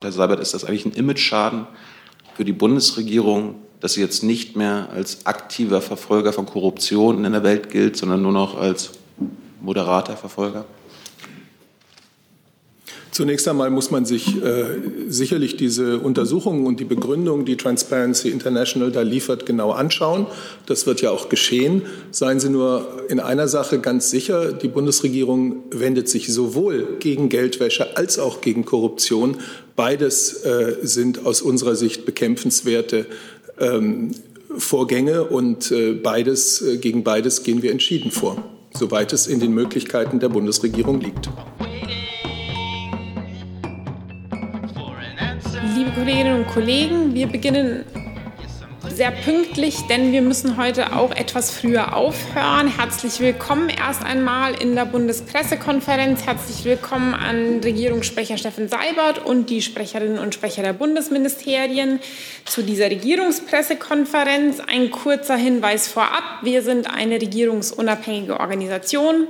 Herr Seibert, ist das eigentlich ein Imageschaden für die Bundesregierung, dass sie jetzt nicht mehr als aktiver Verfolger von Korruption in der Welt gilt, sondern nur noch als moderater Verfolger? Zunächst einmal muss man sich äh, sicherlich diese Untersuchungen und die Begründung, die Transparency International da liefert, genau anschauen. Das wird ja auch geschehen. Seien Sie nur in einer Sache ganz sicher, die Bundesregierung wendet sich sowohl gegen Geldwäsche als auch gegen Korruption. Beides äh, sind aus unserer Sicht bekämpfenswerte ähm, Vorgänge und äh, beides, äh, gegen beides gehen wir entschieden vor, soweit es in den Möglichkeiten der Bundesregierung liegt. Liebe Kolleginnen und Kollegen, wir beginnen sehr pünktlich, denn wir müssen heute auch etwas früher aufhören. Herzlich willkommen erst einmal in der Bundespressekonferenz. Herzlich willkommen an Regierungssprecher Steffen Seibert und die Sprecherinnen und Sprecher der Bundesministerien zu dieser Regierungspressekonferenz. Ein kurzer Hinweis vorab. Wir sind eine regierungsunabhängige Organisation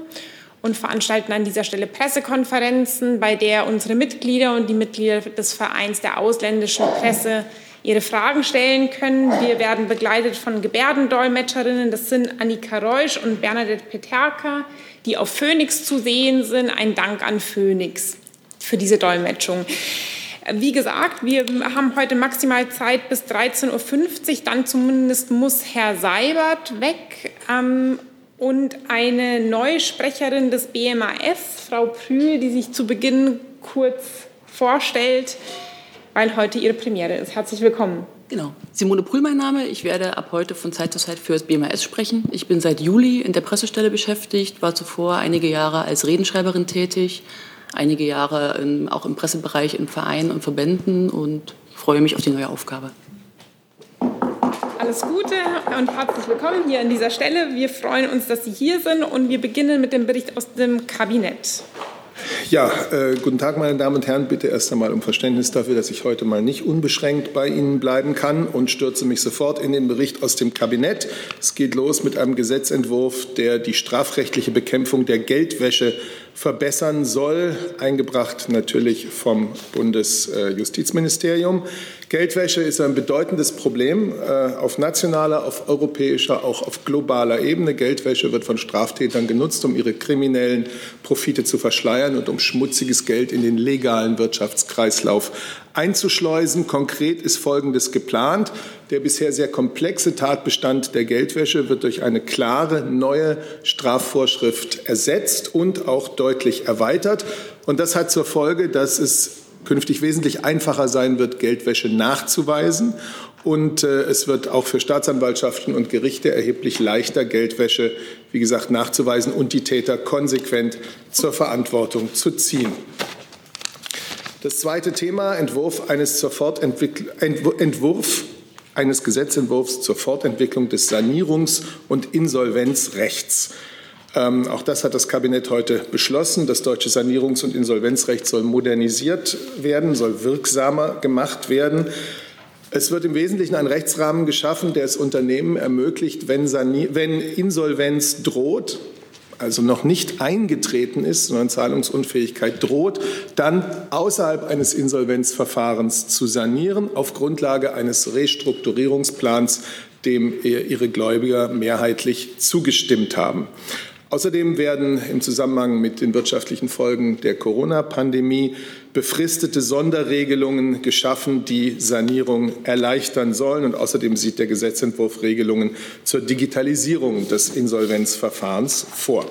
und veranstalten an dieser Stelle Pressekonferenzen, bei der unsere Mitglieder und die Mitglieder des Vereins der ausländischen Presse ihre Fragen stellen können. Wir werden begleitet von Gebärdendolmetscherinnen. Das sind Annika Reusch und Bernadette Peterka, die auf Phoenix zu sehen sind. Ein Dank an Phoenix für diese Dolmetschung. Wie gesagt, wir haben heute maximal Zeit bis 13.50 Uhr. Dann zumindest muss Herr Seibert weg. Ähm, und eine neue Sprecherin des BMAS, Frau Prühl, die sich zu Beginn kurz vorstellt weil heute Ihre Premiere ist. Herzlich willkommen. Genau. Simone Prühl mein Name. Ich werde ab heute von Zeit zu Zeit für das BMAS sprechen. Ich bin seit Juli in der Pressestelle beschäftigt, war zuvor einige Jahre als Redenschreiberin tätig, einige Jahre in, auch im Pressebereich in Vereinen und Verbänden und freue mich auf die neue Aufgabe. Alles Gute und herzlich willkommen hier an dieser Stelle. Wir freuen uns, dass Sie hier sind und wir beginnen mit dem Bericht aus dem Kabinett. Ja, äh, guten Tag, meine Damen und Herren. Bitte erst einmal um Verständnis dafür, dass ich heute mal nicht unbeschränkt bei Ihnen bleiben kann und stürze mich sofort in den Bericht aus dem Kabinett. Es geht los mit einem Gesetzentwurf, der die strafrechtliche Bekämpfung der Geldwäsche verbessern soll, eingebracht natürlich vom Bundesjustizministerium. Geldwäsche ist ein bedeutendes Problem äh, auf nationaler, auf europäischer, auch auf globaler Ebene. Geldwäsche wird von Straftätern genutzt, um ihre kriminellen Profite zu verschleiern und um schmutziges Geld in den legalen Wirtschaftskreislauf einzuschleusen. Konkret ist Folgendes geplant. Der bisher sehr komplexe Tatbestand der Geldwäsche wird durch eine klare neue Strafvorschrift ersetzt und auch deutlich erweitert. Und das hat zur Folge, dass es künftig wesentlich einfacher sein wird, Geldwäsche nachzuweisen. Und äh, es wird auch für Staatsanwaltschaften und Gerichte erheblich leichter, Geldwäsche, wie gesagt, nachzuweisen und die Täter konsequent zur Verantwortung zu ziehen. Das zweite Thema, Entwurf eines, zur Entwurf eines Gesetzentwurfs zur Fortentwicklung des Sanierungs- und Insolvenzrechts. Ähm, auch das hat das Kabinett heute beschlossen. Das deutsche Sanierungs- und Insolvenzrecht soll modernisiert werden, soll wirksamer gemacht werden. Es wird im Wesentlichen ein Rechtsrahmen geschaffen, der es Unternehmen ermöglicht, wenn, wenn Insolvenz droht, also noch nicht eingetreten ist, sondern Zahlungsunfähigkeit droht, dann außerhalb eines Insolvenzverfahrens zu sanieren, auf Grundlage eines Restrukturierungsplans, dem ihre Gläubiger mehrheitlich zugestimmt haben. Außerdem werden im Zusammenhang mit den wirtschaftlichen Folgen der Corona-Pandemie befristete Sonderregelungen geschaffen, die Sanierung erleichtern sollen. Und außerdem sieht der Gesetzentwurf Regelungen zur Digitalisierung des Insolvenzverfahrens vor.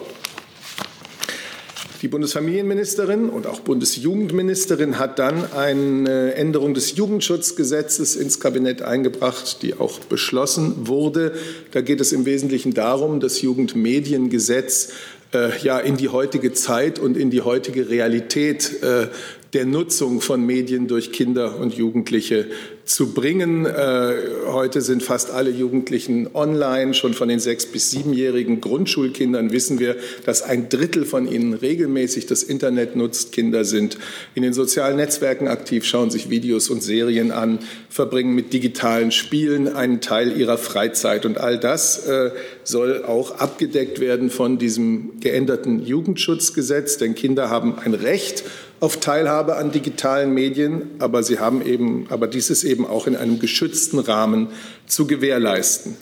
Die Bundesfamilienministerin und auch Bundesjugendministerin hat dann eine Änderung des Jugendschutzgesetzes ins Kabinett eingebracht, die auch beschlossen wurde. Da geht es im Wesentlichen darum, das Jugendmediengesetz äh, ja in die heutige Zeit und in die heutige Realität äh, der Nutzung von Medien durch Kinder und Jugendliche zu bringen. Äh, heute sind fast alle Jugendlichen online. Schon von den sechs- bis siebenjährigen Grundschulkindern wissen wir, dass ein Drittel von ihnen regelmäßig das Internet nutzt. Kinder sind in den sozialen Netzwerken aktiv, schauen sich Videos und Serien an, verbringen mit digitalen Spielen einen Teil ihrer Freizeit. Und all das äh, soll auch abgedeckt werden von diesem geänderten Jugendschutzgesetz. Denn Kinder haben ein Recht auf Teilhabe an digitalen Medien, aber sie haben eben, aber dies ist eben auch in einem geschützten Rahmen zu gewährleisten.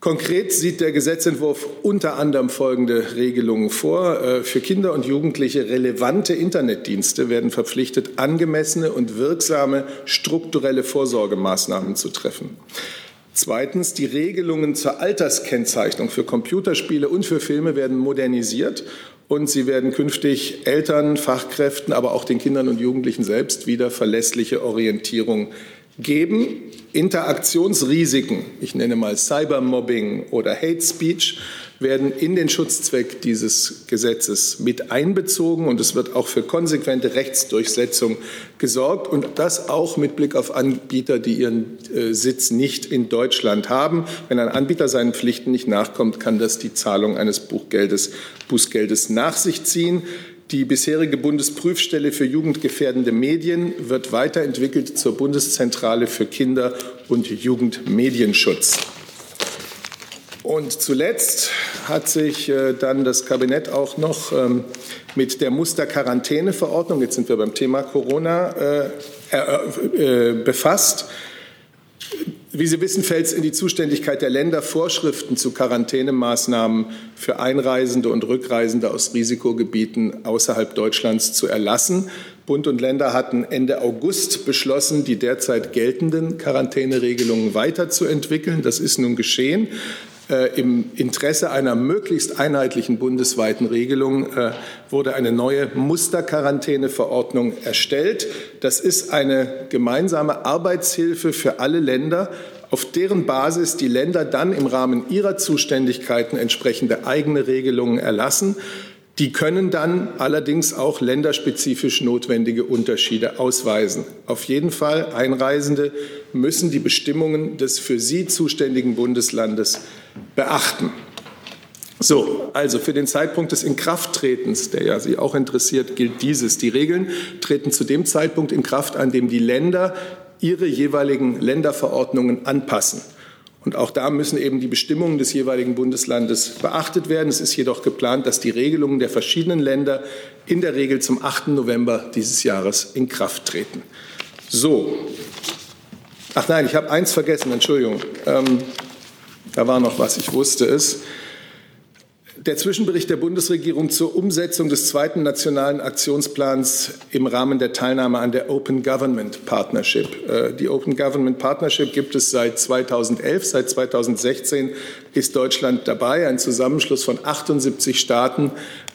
Konkret sieht der Gesetzentwurf unter anderem folgende Regelungen vor. Äh, für Kinder und Jugendliche relevante Internetdienste werden verpflichtet, angemessene und wirksame strukturelle Vorsorgemaßnahmen zu treffen. Zweitens, die Regelungen zur Alterskennzeichnung für Computerspiele und für Filme werden modernisiert und sie werden künftig Eltern, Fachkräften, aber auch den Kindern und Jugendlichen selbst wieder verlässliche Orientierung geben. Interaktionsrisiken, ich nenne mal Cybermobbing oder Hate Speech, werden in den Schutzzweck dieses Gesetzes mit einbezogen und es wird auch für konsequente Rechtsdurchsetzung gesorgt und das auch mit Blick auf Anbieter, die ihren äh, Sitz nicht in Deutschland haben. Wenn ein Anbieter seinen Pflichten nicht nachkommt, kann das die Zahlung eines Buchgeldes, Bußgeldes nach sich ziehen. Die bisherige Bundesprüfstelle für jugendgefährdende Medien wird weiterentwickelt zur Bundeszentrale für Kinder- und Jugendmedienschutz. Und zuletzt hat sich äh, dann das Kabinett auch noch ähm, mit der Musterquarantäneverordnung, jetzt sind wir beim Thema Corona, äh, äh, befasst. Wie Sie wissen, fällt es in die Zuständigkeit der Länder, Vorschriften zu Quarantänemaßnahmen für Einreisende und Rückreisende aus Risikogebieten außerhalb Deutschlands zu erlassen. Bund und Länder hatten Ende August beschlossen, die derzeit geltenden Quarantäneregelungen weiterzuentwickeln. Das ist nun geschehen. Äh, Im Interesse einer möglichst einheitlichen bundesweiten Regelung äh, wurde eine neue Musterquarantäneverordnung erstellt. Das ist eine gemeinsame Arbeitshilfe für alle Länder, auf deren Basis die Länder dann im Rahmen ihrer Zuständigkeiten entsprechende eigene Regelungen erlassen. Die können dann allerdings auch länderspezifisch notwendige Unterschiede ausweisen. Auf jeden Fall Einreisende müssen die Bestimmungen des für sie zuständigen Bundeslandes beachten. So, also für den Zeitpunkt des Inkrafttretens, der ja Sie auch interessiert, gilt dieses. Die Regeln treten zu dem Zeitpunkt in Kraft, an dem die Länder ihre jeweiligen Länderverordnungen anpassen. Und auch da müssen eben die Bestimmungen des jeweiligen Bundeslandes beachtet werden. Es ist jedoch geplant, dass die Regelungen der verschiedenen Länder in der Regel zum 8. November dieses Jahres in Kraft treten. So. Ach nein, ich habe eins vergessen, Entschuldigung. Ähm, da war noch was, ich wusste es. Der Zwischenbericht der Bundesregierung zur Umsetzung des zweiten nationalen Aktionsplans im Rahmen der Teilnahme an der Open Government Partnership. Äh, die Open Government Partnership gibt es seit 2011. Seit 2016 ist Deutschland dabei, ein Zusammenschluss von 78 Staaten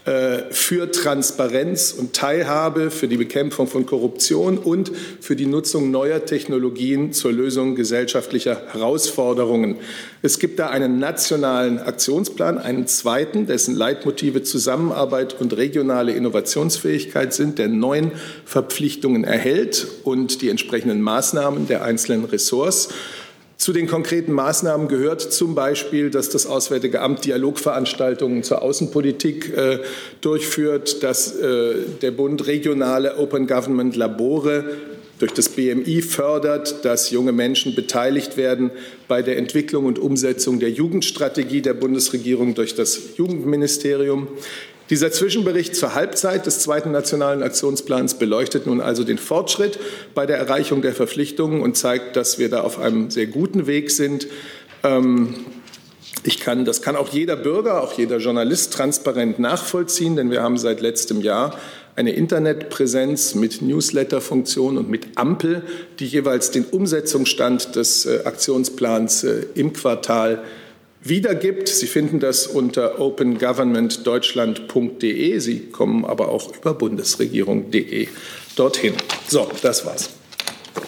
für Transparenz und Teilhabe, für die Bekämpfung von Korruption und für die Nutzung neuer Technologien zur Lösung gesellschaftlicher Herausforderungen. Es gibt da einen nationalen Aktionsplan, einen zweiten, dessen Leitmotive Zusammenarbeit und regionale Innovationsfähigkeit sind, der neun Verpflichtungen erhält und die entsprechenden Maßnahmen der einzelnen Ressorts. Zu den konkreten Maßnahmen gehört zum Beispiel, dass das Auswärtige Amt Dialogveranstaltungen zur Außenpolitik äh, durchführt, dass äh, der Bund regionale Open Government Labore durch das BMI fördert, dass junge Menschen beteiligt werden bei der Entwicklung und Umsetzung der Jugendstrategie der Bundesregierung durch das Jugendministerium. Dieser Zwischenbericht zur Halbzeit des zweiten nationalen Aktionsplans beleuchtet nun also den Fortschritt bei der Erreichung der Verpflichtungen und zeigt, dass wir da auf einem sehr guten Weg sind. Ähm, ich kann, das kann auch jeder Bürger, auch jeder Journalist transparent nachvollziehen, denn wir haben seit letztem Jahr eine Internetpräsenz mit Newsletter-Funktion und mit Ampel, die jeweils den Umsetzungsstand des äh, Aktionsplans äh, im Quartal wiedergibt. Sie finden das unter opengovernmentdeutschland.de. Sie kommen aber auch über bundesregierung.de dorthin. So, das war's.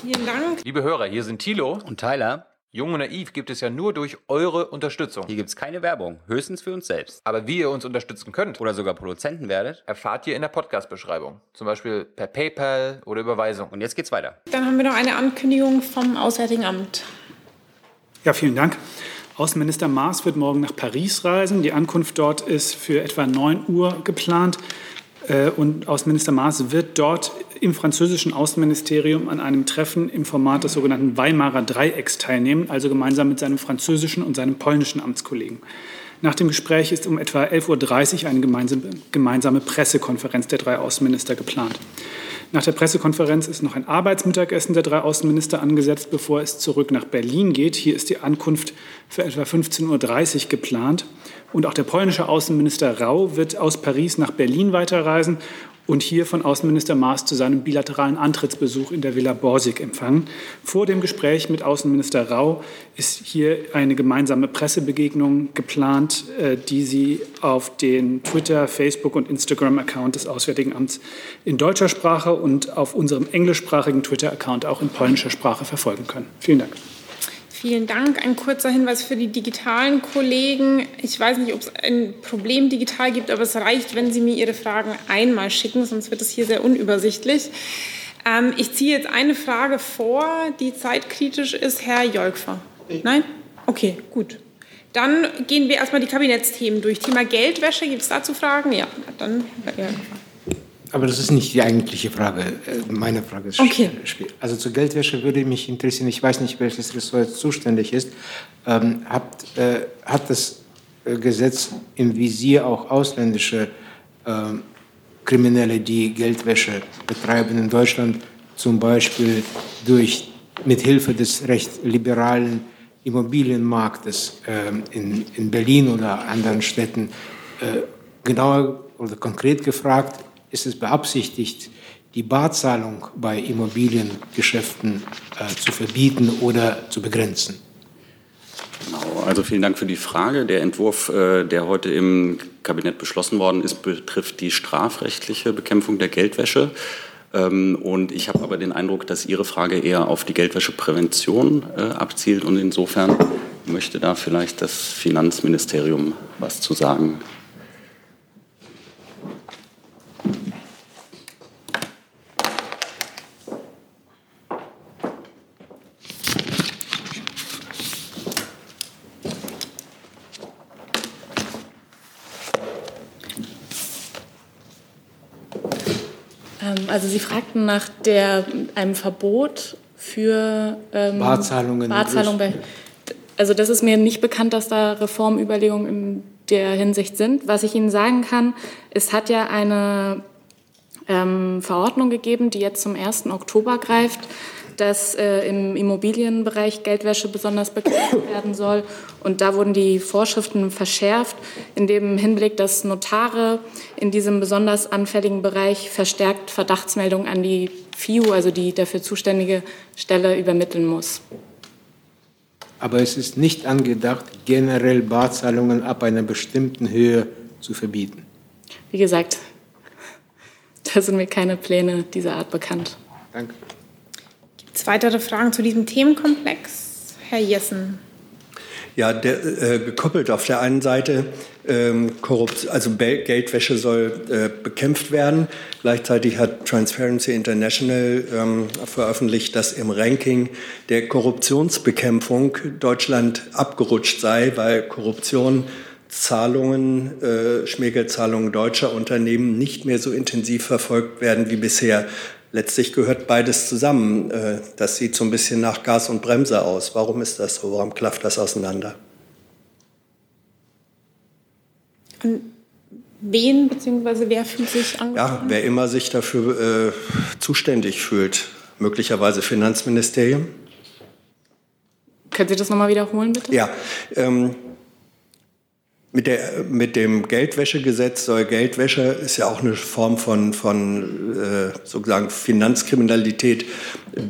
Vielen Dank. Liebe Hörer, hier sind Thilo und Tyler. Jung und Naiv gibt es ja nur durch eure Unterstützung. Hier gibt es keine Werbung, höchstens für uns selbst. Aber wie ihr uns unterstützen könnt oder sogar Produzenten werdet, erfahrt ihr in der Podcast-Beschreibung. Zum Beispiel per PayPal oder Überweisung. Und jetzt geht's weiter. Dann haben wir noch eine Ankündigung vom Auswärtigen Amt. Ja, vielen Dank. Außenminister Maas wird morgen nach Paris reisen. Die Ankunft dort ist für etwa 9 Uhr geplant. Äh, und Außenminister Maas wird dort im französischen Außenministerium an einem Treffen im Format des sogenannten Weimarer Dreiecks teilnehmen, also gemeinsam mit seinem französischen und seinem polnischen Amtskollegen. Nach dem Gespräch ist um etwa 11.30 Uhr eine gemeinsame, gemeinsame Pressekonferenz der drei Außenminister geplant. Nach der Pressekonferenz ist noch ein Arbeitsmittagessen der drei Außenminister angesetzt, bevor es zurück nach Berlin geht. Hier ist die Ankunft für etwa 15.30 Uhr geplant. Und auch der polnische Außenminister Rau wird aus Paris nach Berlin weiterreisen und hier von Außenminister Maas zu seinem bilateralen Antrittsbesuch in der Villa Borsig empfangen. Vor dem Gespräch mit Außenminister Rau ist hier eine gemeinsame Pressebegegnung geplant, äh, die Sie auf den Twitter, Facebook und Instagram-Account des Auswärtigen Amts in deutscher Sprache und auf unserem englischsprachigen Twitter-Account auch in polnischer Sprache verfolgen können. Vielen Dank. Vielen Dank. Ein kurzer Hinweis für die digitalen Kollegen. Ich weiß nicht, ob es ein Problem digital gibt, aber es reicht, wenn Sie mir Ihre Fragen einmal schicken, sonst wird es hier sehr unübersichtlich. Ähm, ich ziehe jetzt eine Frage vor, die zeitkritisch ist. Herr Jolkfer. Nein? Okay, gut. Dann gehen wir erstmal die Kabinettsthemen durch. Thema Geldwäsche, gibt es dazu Fragen? Ja, dann Herr Jolkfer. Aber das ist nicht die eigentliche Frage. Äh, meine Frage ist okay. Also zur Geldwäsche würde mich interessieren, ich weiß nicht, welches Ressort zuständig ist. Ähm, hat, äh, hat das äh, Gesetz im Visier auch ausländische äh, Kriminelle, die Geldwäsche betreiben in Deutschland, zum Beispiel durch, mit Hilfe des recht liberalen Immobilienmarktes äh, in, in Berlin oder anderen Städten? Äh, genauer oder konkret gefragt, ist es beabsichtigt, die Barzahlung bei Immobiliengeschäften äh, zu verbieten oder zu begrenzen? Genau, also vielen Dank für die Frage. Der Entwurf, äh, der heute im Kabinett beschlossen worden ist, betrifft die strafrechtliche Bekämpfung der Geldwäsche. Ähm, und ich habe aber den Eindruck, dass Ihre Frage eher auf die Geldwäscheprävention äh, abzielt. Und insofern möchte da vielleicht das Finanzministerium was zu sagen. Also Sie fragten nach der, einem Verbot für ähm, Barzahlungen. Barzahlung bei, also das ist mir nicht bekannt, dass da Reformüberlegungen in der Hinsicht sind. Was ich Ihnen sagen kann, es hat ja eine ähm, Verordnung gegeben, die jetzt zum 1. Oktober greift, dass äh, im Immobilienbereich Geldwäsche besonders bekämpft werden soll. Und da wurden die Vorschriften verschärft, in dem Hinblick, dass Notare in diesem besonders anfälligen Bereich verstärkt Verdachtsmeldungen an die FIU, also die dafür zuständige Stelle, übermitteln muss. Aber es ist nicht angedacht, generell Barzahlungen ab einer bestimmten Höhe zu verbieten. Wie gesagt, da sind mir keine Pläne dieser Art bekannt. Danke. Gibt es weitere Fragen zu diesem Themenkomplex? Herr Jessen. Ja, der, äh, gekoppelt auf der einen Seite, ähm, Korrupt, also Geldwäsche soll äh, bekämpft werden. Gleichzeitig hat Transparency International ähm, veröffentlicht, dass im Ranking der Korruptionsbekämpfung Deutschland abgerutscht sei, weil Korruption Zahlungen, äh, Schmiergeldzahlungen deutscher Unternehmen nicht mehr so intensiv verfolgt werden wie bisher. Letztlich gehört beides zusammen. Äh, das sieht so ein bisschen nach Gas und Bremse aus. Warum ist das so? Warum klafft das auseinander? Und wen bzw. wer fühlt sich angesprochen? Ja, wer immer sich dafür äh, zuständig fühlt. Möglicherweise Finanzministerium. Können Sie das nochmal wiederholen, bitte? Ja, ähm, mit, der, mit dem Geldwäschegesetz soll Geldwäsche, ist ja auch eine Form von, von äh, sozusagen Finanzkriminalität,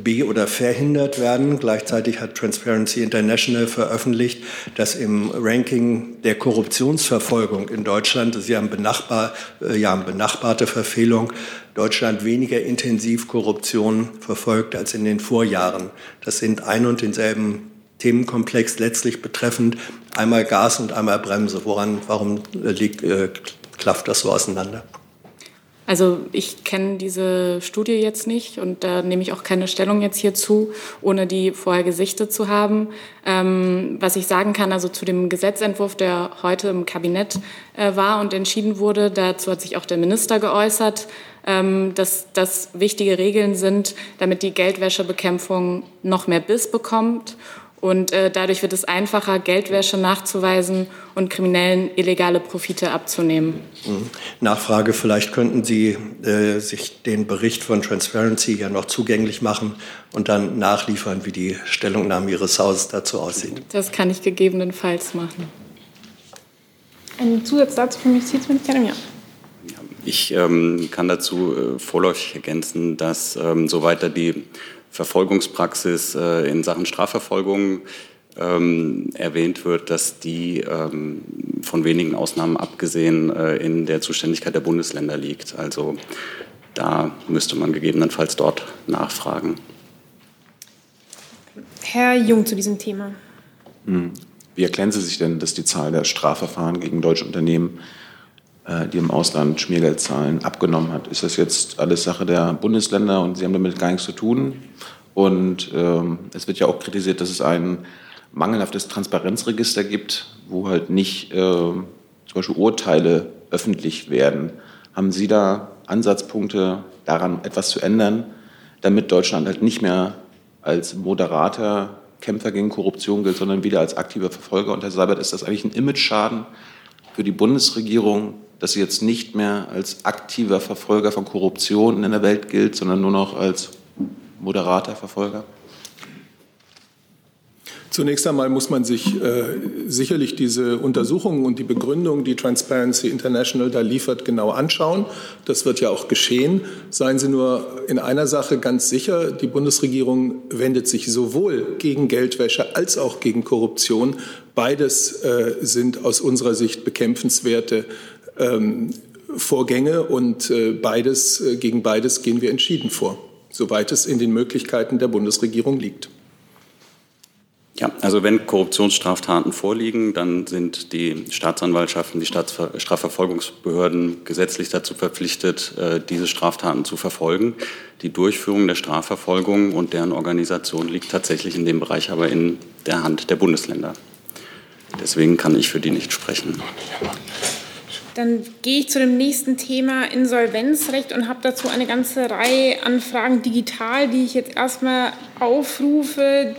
be- oder verhindert werden. Gleichzeitig hat Transparency International veröffentlicht, dass im Ranking der Korruptionsverfolgung in Deutschland, ja, ein benachbar, äh, ja benachbarte Verfehlung, Deutschland weniger intensiv Korruption verfolgt als in den Vorjahren. Das sind ein und denselben Themenkomplex letztlich betreffend einmal Gas und einmal Bremse. Woran, warum liegt, äh, klafft das so auseinander? Also ich kenne diese Studie jetzt nicht und da nehme ich auch keine Stellung jetzt hierzu, ohne die vorher gesichtet zu haben. Ähm, was ich sagen kann, also zu dem Gesetzentwurf, der heute im Kabinett äh, war und entschieden wurde, dazu hat sich auch der Minister geäußert, ähm, dass das wichtige Regeln sind, damit die Geldwäschebekämpfung noch mehr Biss bekommt Und äh, dadurch wird es einfacher, Geldwäsche nachzuweisen und Kriminellen illegale Profite abzunehmen. Mhm. Nachfrage, vielleicht könnten Sie äh, sich den Bericht von Transparency ja noch zugänglich machen und dann nachliefern, wie die Stellungnahme Ihres Hauses dazu aussieht. Das kann ich gegebenenfalls machen. Ein Zusatzsatz vom Justizministerium, ja. Ich ähm, kann dazu äh, vorläufig ergänzen, dass ähm, soweit da die Verfolgungspraxis äh, in Sachen Strafverfolgung ähm, erwähnt wird, dass die ähm, von wenigen Ausnahmen abgesehen äh, in der Zuständigkeit der Bundesländer liegt. Also da müsste man gegebenenfalls dort nachfragen. Herr Jung zu diesem Thema. Hm. Wie erklären Sie sich denn, dass die Zahl der Strafverfahren gegen deutsche Unternehmen die im Ausland Schmiergeld zahlen, abgenommen hat. Ist das jetzt alles Sache der Bundesländer und Sie haben damit gar nichts zu tun? Und ähm, es wird ja auch kritisiert, dass es ein mangelhaftes Transparenzregister gibt, wo halt nicht äh, zum Beispiel Urteile öffentlich werden. Haben Sie da Ansatzpunkte daran, etwas zu ändern, damit Deutschland halt nicht mehr als moderater Kämpfer gegen Korruption gilt, sondern wieder als aktiver Verfolger? Und Herr Seibert, ist das eigentlich ein Image-Schaden für die Bundesregierung, dass sie jetzt nicht mehr als aktiver Verfolger von Korruption in der Welt gilt, sondern nur noch als moderater Verfolger? Zunächst einmal muss man sich äh, sicherlich diese Untersuchungen und die Begründung, die Transparency International da liefert, genau anschauen. Das wird ja auch geschehen. Seien Sie nur in einer Sache ganz sicher, die Bundesregierung wendet sich sowohl gegen Geldwäsche als auch gegen Korruption. Beides äh, sind aus unserer Sicht bekämpfenswerte ähm, Vorgänge und äh, beides, äh, gegen beides gehen wir entschieden vor, soweit es in den Möglichkeiten der Bundesregierung liegt. Ja, also wenn Korruptionsstraftaten vorliegen, dann sind die Staatsanwaltschaften, die Staatsver Strafverfolgungsbehörden gesetzlich dazu verpflichtet, äh, diese Straftaten zu verfolgen. Die Durchführung der Strafverfolgung und deren Organisation liegt tatsächlich in dem Bereich aber in der Hand der Bundesländer. Deswegen kann ich für die nicht sprechen. Dann gehe ich zu dem nächsten Thema Insolvenzrecht und habe dazu eine ganze Reihe an Fragen digital, die ich jetzt erstmal aufrufe,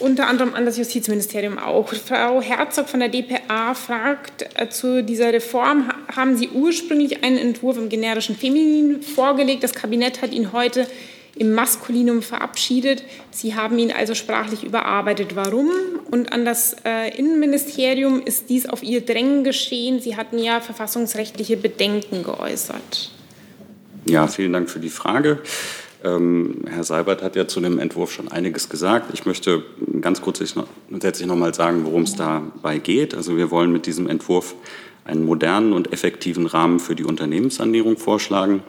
unter anderem an das Justizministerium auch. Frau Herzog von der DPA fragt äh, zu dieser Reform, haben Sie ursprünglich einen Entwurf im generischen Feminin vorgelegt? Das Kabinett hat ihn heute im Maskulinum verabschiedet. Sie haben ihn also sprachlich überarbeitet. Warum? Und an das äh, Innenministerium ist dies auf Ihr Drängen geschehen. Sie hatten ja verfassungsrechtliche Bedenken geäußert. Ja, vielen Dank für die Frage. Ähm, Herr Seibert hat ja zu dem Entwurf schon einiges gesagt. Ich möchte ganz kurz grundsätzlich noch mal sagen, worum es dabei geht. Also wir wollen mit diesem Entwurf einen modernen und effektiven Rahmen für die Unternehmenssanierung vorschlagen.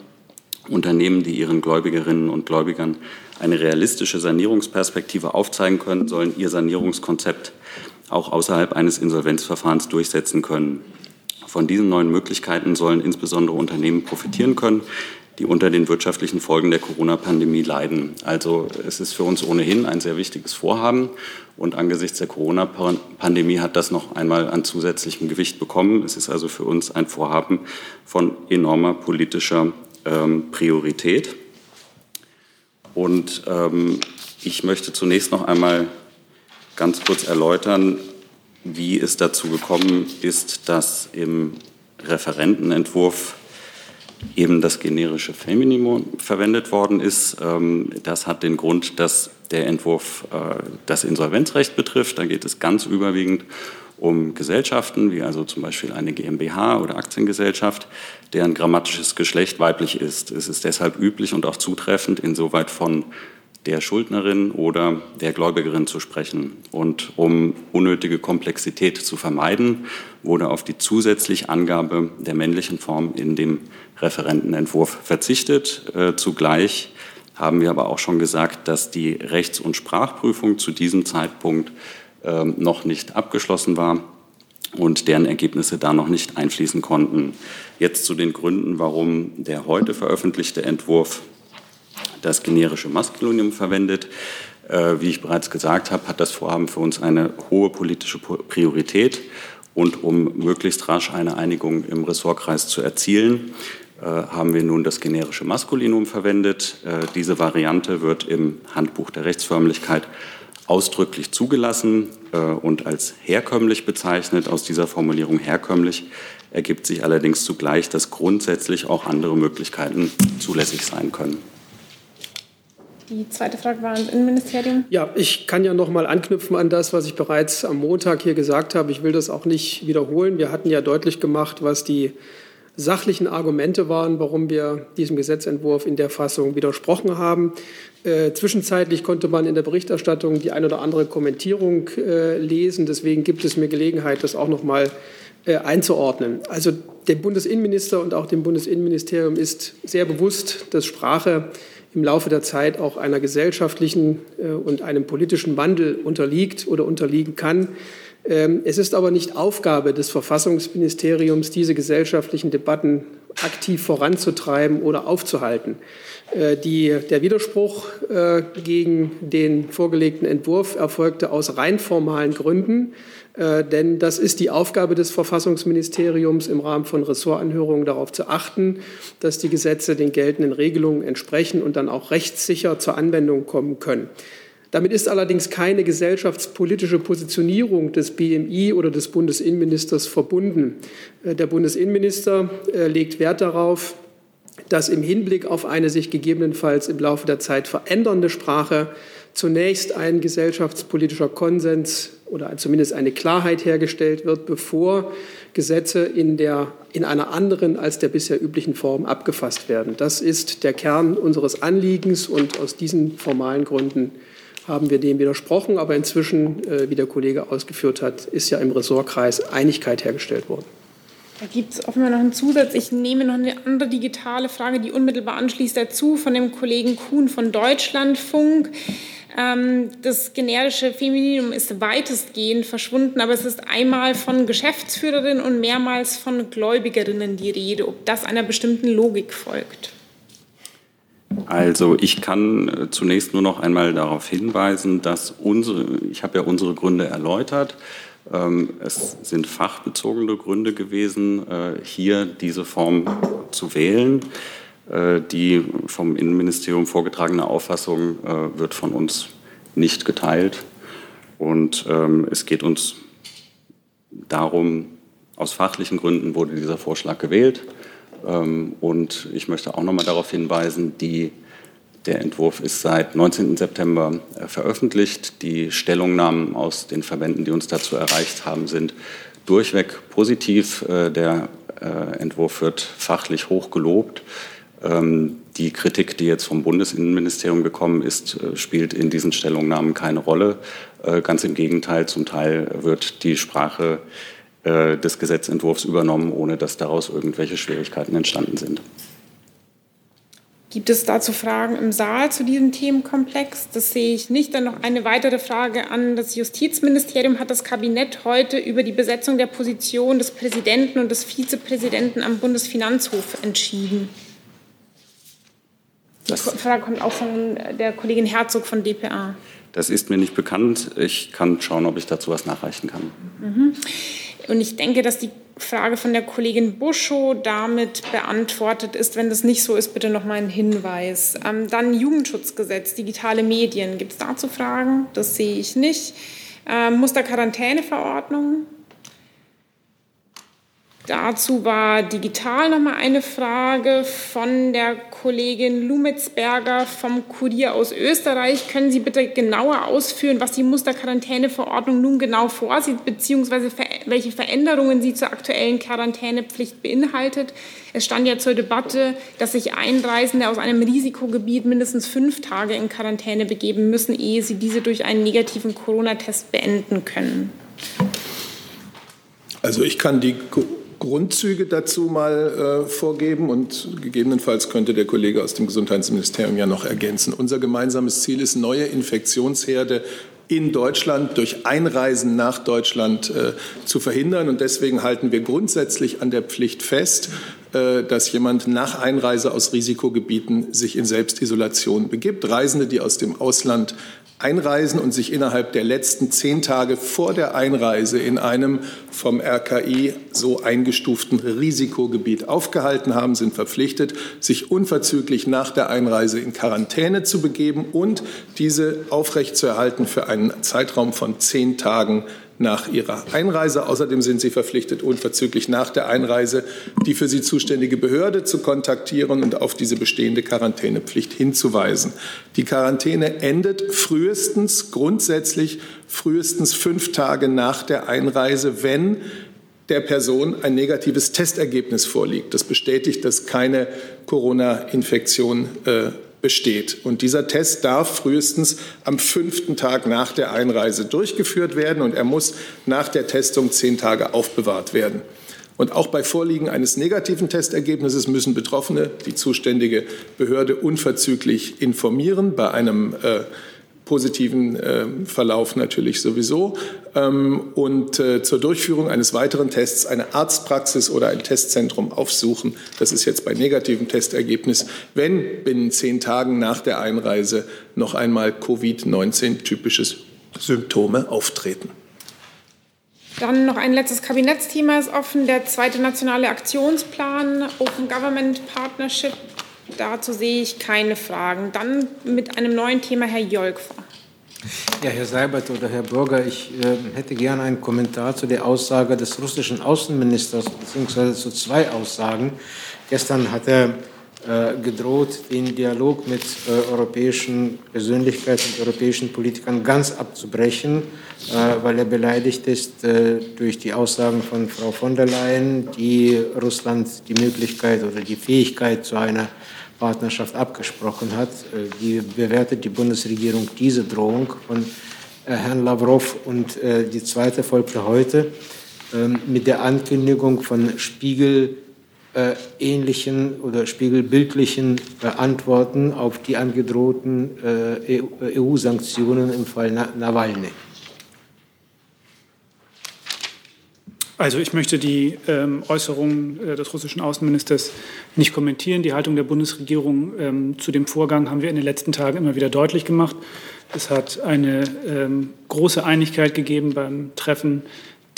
Unternehmen, die ihren Gläubigerinnen und Gläubigern eine realistische Sanierungsperspektive aufzeigen können, sollen ihr Sanierungskonzept auch außerhalb eines Insolvenzverfahrens durchsetzen können. Von diesen neuen Möglichkeiten sollen insbesondere Unternehmen profitieren können, die unter den wirtschaftlichen Folgen der Corona-Pandemie leiden. Also es ist für uns ohnehin ein sehr wichtiges Vorhaben. Und angesichts der Corona-Pandemie hat das noch einmal an zusätzlichem Gewicht bekommen. Es ist also für uns ein Vorhaben von enormer politischer ähm, Priorität. Und ähm, ich möchte zunächst noch einmal ganz kurz erläutern, wie es dazu gekommen ist, dass im Referentenentwurf eben das generische Femininum verwendet worden ist. Ähm, das hat den Grund, dass der Entwurf äh, das Insolvenzrecht betrifft. Da geht es ganz überwiegend um Gesellschaften, wie also zum Beispiel eine GmbH oder Aktiengesellschaft, deren grammatisches Geschlecht weiblich ist. Es ist deshalb üblich und auch zutreffend, insoweit von der Schuldnerin oder der Gläubigerin zu sprechen. Und um unnötige Komplexität zu vermeiden, wurde auf die zusätzliche Angabe der männlichen Form in dem Referentenentwurf verzichtet. Äh, zugleich haben wir aber auch schon gesagt, dass die Rechts- und Sprachprüfung zu diesem Zeitpunkt ähm, noch nicht abgeschlossen war und deren Ergebnisse da noch nicht einfließen konnten. Jetzt zu den Gründen, warum der heute veröffentlichte Entwurf das generische Maskulinum verwendet. Äh, wie ich bereits gesagt habe, hat das Vorhaben für uns eine hohe politische Priorität. Und um möglichst rasch eine Einigung im Ressortkreis zu erzielen, äh, haben wir nun das generische Maskulinum verwendet. Äh, diese Variante wird im Handbuch der Rechtsförmlichkeit ausdrücklich zugelassen und als herkömmlich bezeichnet. Aus dieser Formulierung herkömmlich ergibt sich allerdings zugleich, dass grundsätzlich auch andere Möglichkeiten zulässig sein können. Die zweite Frage war ans Innenministerium. Ja, ich kann ja noch mal anknüpfen an das, was ich bereits am Montag hier gesagt habe. Ich will das auch nicht wiederholen. Wir hatten ja deutlich gemacht, was die sachlichen Argumente waren, warum wir diesem Gesetzentwurf in der Fassung widersprochen haben. Äh, zwischenzeitlich konnte man in der Berichterstattung die ein oder andere Kommentierung äh, lesen. Deswegen gibt es mir Gelegenheit, das auch noch mal äh, einzuordnen. Also dem Bundesinnenminister und auch dem Bundesinnenministerium ist sehr bewusst, dass Sprache im Laufe der Zeit auch einer gesellschaftlichen äh, und einem politischen Wandel unterliegt oder unterliegen kann. Ähm, es ist aber nicht Aufgabe des Verfassungsministeriums, diese gesellschaftlichen Debatten aktiv voranzutreiben oder aufzuhalten. Äh, die, der Widerspruch äh, gegen den vorgelegten Entwurf erfolgte aus rein formalen Gründen. Äh, denn das ist die Aufgabe des Verfassungsministeriums im Rahmen von Ressortanhörungen darauf zu achten, dass die Gesetze den geltenden Regelungen entsprechen und dann auch rechtssicher zur Anwendung kommen können. Damit ist allerdings keine gesellschaftspolitische Positionierung des BMI oder des Bundesinnenministers verbunden. Äh, der Bundesinnenminister äh, legt Wert darauf, dass im Hinblick auf eine sich gegebenenfalls im Laufe der Zeit verändernde Sprache zunächst ein gesellschaftspolitischer Konsens oder zumindest eine Klarheit hergestellt wird, bevor Gesetze in, der, in einer anderen als der bisher üblichen Form abgefasst werden. Das ist der Kern unseres Anliegens und aus diesen formalen Gründen haben wir dem widersprochen. Aber inzwischen, äh, wie der Kollege ausgeführt hat, ist ja im Ressortkreis Einigkeit hergestellt worden. Da gibt es offenbar noch einen Zusatz. Ich nehme noch eine andere digitale Frage, die unmittelbar anschließt dazu, von dem Kollegen Kuhn von Deutschlandfunk. Ähm, das generische Femininum ist weitestgehend verschwunden, aber es ist einmal von Geschäftsführerinnen und mehrmals von Gläubigerinnen die Rede, ob das einer bestimmten Logik folgt. Also ich kann äh, zunächst nur noch einmal darauf hinweisen, dass unsere, ich habe ja unsere Gründe erläutert. Ähm, es sind fachbezogene Gründe gewesen, äh, hier diese Form zu wählen. Äh, die vom Innenministerium vorgetragene Auffassung wird von uns nicht geteilt. Und ähm, es geht uns darum, aus fachlichen Gründen wurde dieser Vorschlag gewählt. Ähm, und ich möchte auch noch mal darauf hinweisen, die, der Entwurf ist seit 19. September äh, veröffentlicht. Die Stellungnahmen aus den Verbänden, die uns dazu erreicht haben, sind durchweg positiv. Der Entwurf wird fachlich hoch gelobt. Ähm, die Kritik, die jetzt vom Bundesinnenministerium gekommen ist, äh, spielt in diesen Stellungnahmen keine Rolle. Äh, ganz im Gegenteil, zum Teil wird die Sprache äh, des Gesetzentwurfs übernommen, ohne dass daraus irgendwelche Schwierigkeiten entstanden sind. Gibt es dazu Fragen im Saal zu diesem Themenkomplex? Das sehe ich nicht. Dann noch eine weitere Frage an das Justizministerium. Hat das Kabinett heute über die Besetzung der Position des Präsidenten und des Vizepräsidenten am Bundesfinanzhof entschieden? Die Frage kommt auch von der Kollegin Herzog von dpa. Das ist mir nicht bekannt. Ich kann schauen, ob ich dazu was nachreichen kann. Mhm. Und ich denke, dass die Frage von der Kollegin Buschow damit beantwortet ist. Wenn das nicht so ist, bitte noch mal ein Hinweis. Ähm, dann Jugendschutzgesetz, digitale Medien. Gibt es dazu Fragen? Das sehe ich nicht. Ähm, Musterquarantäneverordnung. Dazu war digital noch mal eine Frage von der Kollegin Lumitzberger vom Kurier aus Österreich. Können Sie bitte genauer ausführen, was die Musterquarantäneverordnung nun genau vorsieht, beziehungsweise welche Veränderungen sie zur aktuellen Quarantänepflicht beinhaltet? Es stand ja zur Debatte, dass sich Einreisende aus einem Risikogebiet mindestens fünf Tage in Quarantäne begeben müssen, ehe sie diese durch einen negativen Corona-Test beenden können. Also ich kann die Grundzüge dazu mal äh, vorgeben und gegebenenfalls könnte der Kollege aus dem Gesundheitsministerium ja noch ergänzen. Unser gemeinsames Ziel ist, neue Infektionsherde in Deutschland durch Einreisen nach Deutschland äh, zu verhindern. Und deswegen halten wir grundsätzlich an der Pflicht fest, dass jemand nach Einreise aus Risikogebieten sich in Selbstisolation begibt. Reisende, die aus dem Ausland einreisen und sich innerhalb der letzten zehn Tage vor der Einreise in einem vom RKI so eingestuften Risikogebiet aufgehalten haben, sind verpflichtet, sich unverzüglich nach der Einreise in Quarantäne zu begeben und diese aufrechtzuerhalten für einen Zeitraum von zehn Tagen nach ihrer Einreise. Außerdem sind sie verpflichtet, unverzüglich nach der Einreise die für sie zuständige Behörde zu kontaktieren und auf diese bestehende Quarantänepflicht hinzuweisen. Die Quarantäne endet frühestens, grundsätzlich frühestens fünf Tage nach der Einreise, wenn der Person ein negatives Testergebnis vorliegt. Das bestätigt, dass keine Corona-Infektion äh, besteht. Und dieser Test darf frühestens am fünften Tag nach der Einreise durchgeführt werden und er muss nach der Testung zehn Tage aufbewahrt werden. Und auch bei Vorliegen eines negativen Testergebnisses müssen Betroffene die zuständige Behörde unverzüglich informieren. Bei einem äh, positiven äh, Verlauf natürlich sowieso. Ähm, und äh, zur Durchführung eines weiteren Tests eine Arztpraxis oder ein Testzentrum aufsuchen. Das ist jetzt bei negativem Testergebnis, wenn binnen zehn Tagen nach der Einreise noch einmal Covid-19-typische Symptome auftreten. Dann noch ein letztes Kabinettsthema ist offen, der zweite nationale Aktionsplan Open Government Partnership Dazu sehe ich keine Fragen. Dann mit einem neuen Thema Herr Jolkfer. Ja, Herr Seibert oder Herr Bürger, ich äh, hätte gerne einen Kommentar zu der Aussage des russischen Außenministers, beziehungsweise zu zwei Aussagen. Gestern hat er äh, gedroht, den Dialog mit äh, europäischen Persönlichkeiten und europäischen Politikern ganz abzubrechen, äh, weil er beleidigt ist äh, durch die Aussagen von Frau von der Leyen, die Russland die Möglichkeit oder die Fähigkeit zu einer Partnerschaft abgesprochen hat. Äh, wie bewertet die Bundesregierung diese Drohung von äh, Herrn Lavrov? Und äh, die zweite folgte heute ähm, mit der Ankündigung von spiegelähnlichen oder spiegelbildlichen Antworten auf die angedrohten EU-Sanktionen im Fall Nawalny. Also ich möchte die ähm, Äußerungen äh, des russischen Außenministers nicht kommentieren. Die Haltung der Bundesregierung ähm, zu dem Vorgang haben wir in den letzten Tagen immer wieder deutlich gemacht. Es hat eine ähm, große Einigkeit gegeben beim Treffen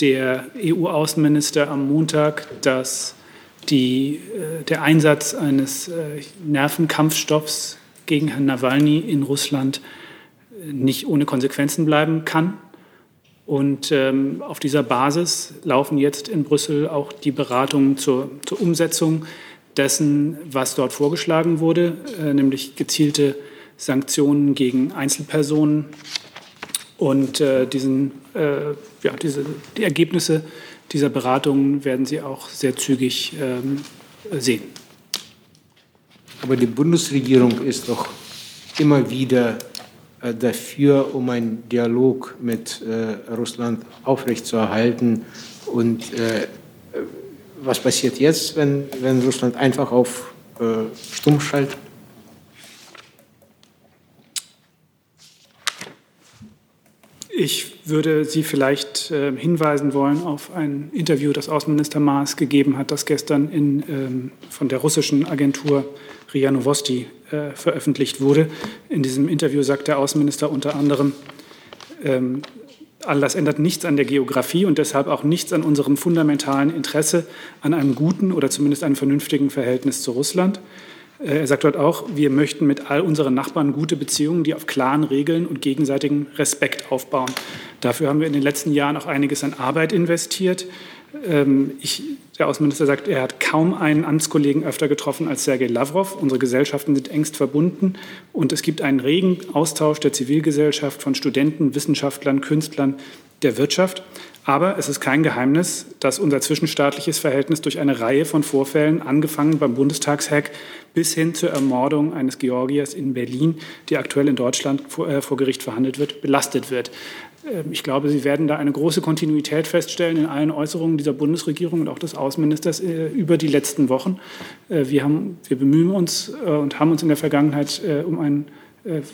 der EU-Außenminister am Montag, dass die, äh, der Einsatz eines äh, Nervenkampfstoffs gegen Herrn Nawalny in Russland äh, nicht ohne Konsequenzen bleiben kann. Und ähm, auf dieser Basis laufen jetzt in Brüssel auch die Beratungen zur, zur Umsetzung dessen, was dort vorgeschlagen wurde, äh, nämlich gezielte Sanktionen gegen Einzelpersonen. Und äh, diesen, äh, ja, diese, die Ergebnisse dieser Beratungen werden Sie auch sehr zügig ähm, sehen. Aber die Bundesregierung ist doch immer wieder dafür, um einen Dialog mit äh, Russland aufrechtzuerhalten. Und äh, was passiert jetzt, wenn, wenn Russland einfach auf äh, Stumm schaltet? Ich würde Sie vielleicht äh, hinweisen wollen auf ein Interview, das Außenminister Maas gegeben hat, das gestern in, ähm, von der russischen Agentur RIA Novosti äh, veröffentlicht wurde. In diesem Interview sagt der Außenminister unter anderem, ähm, all das ändert nichts an der Geografie und deshalb auch nichts an unserem fundamentalen Interesse an einem guten oder zumindest einem vernünftigen Verhältnis zu Russland. Äh, er sagt dort auch, wir möchten mit all unseren Nachbarn gute Beziehungen, die auf klaren Regeln und gegenseitigem Respekt aufbauen. Dafür haben wir in den letzten Jahren auch einiges an Arbeit investiert. Ähm, ich, der Außenminister sagt, er hat kaum einen Amtskollegen öfter getroffen als Sergei Lavrov. Unsere Gesellschaften sind engst verbunden und es gibt einen regen Austausch der Zivilgesellschaft von Studenten, Wissenschaftlern, Künstlern, der Wirtschaft. Aber es ist kein Geheimnis, dass unser zwischenstaatliches Verhältnis durch eine Reihe von Vorfällen, angefangen beim Bundestagshack bis hin zur Ermordung eines Georgiers in Berlin, die aktuell in Deutschland vor, äh, vor Gericht verhandelt wird, belastet wird. Ähm, ich glaube, Sie werden da eine große Kontinuität feststellen in allen Äußerungen dieser Bundesregierung und auch des Außenministers äh, über die letzten Wochen. Äh, wir, haben, wir bemühen uns äh, und haben uns in der Vergangenheit um äh,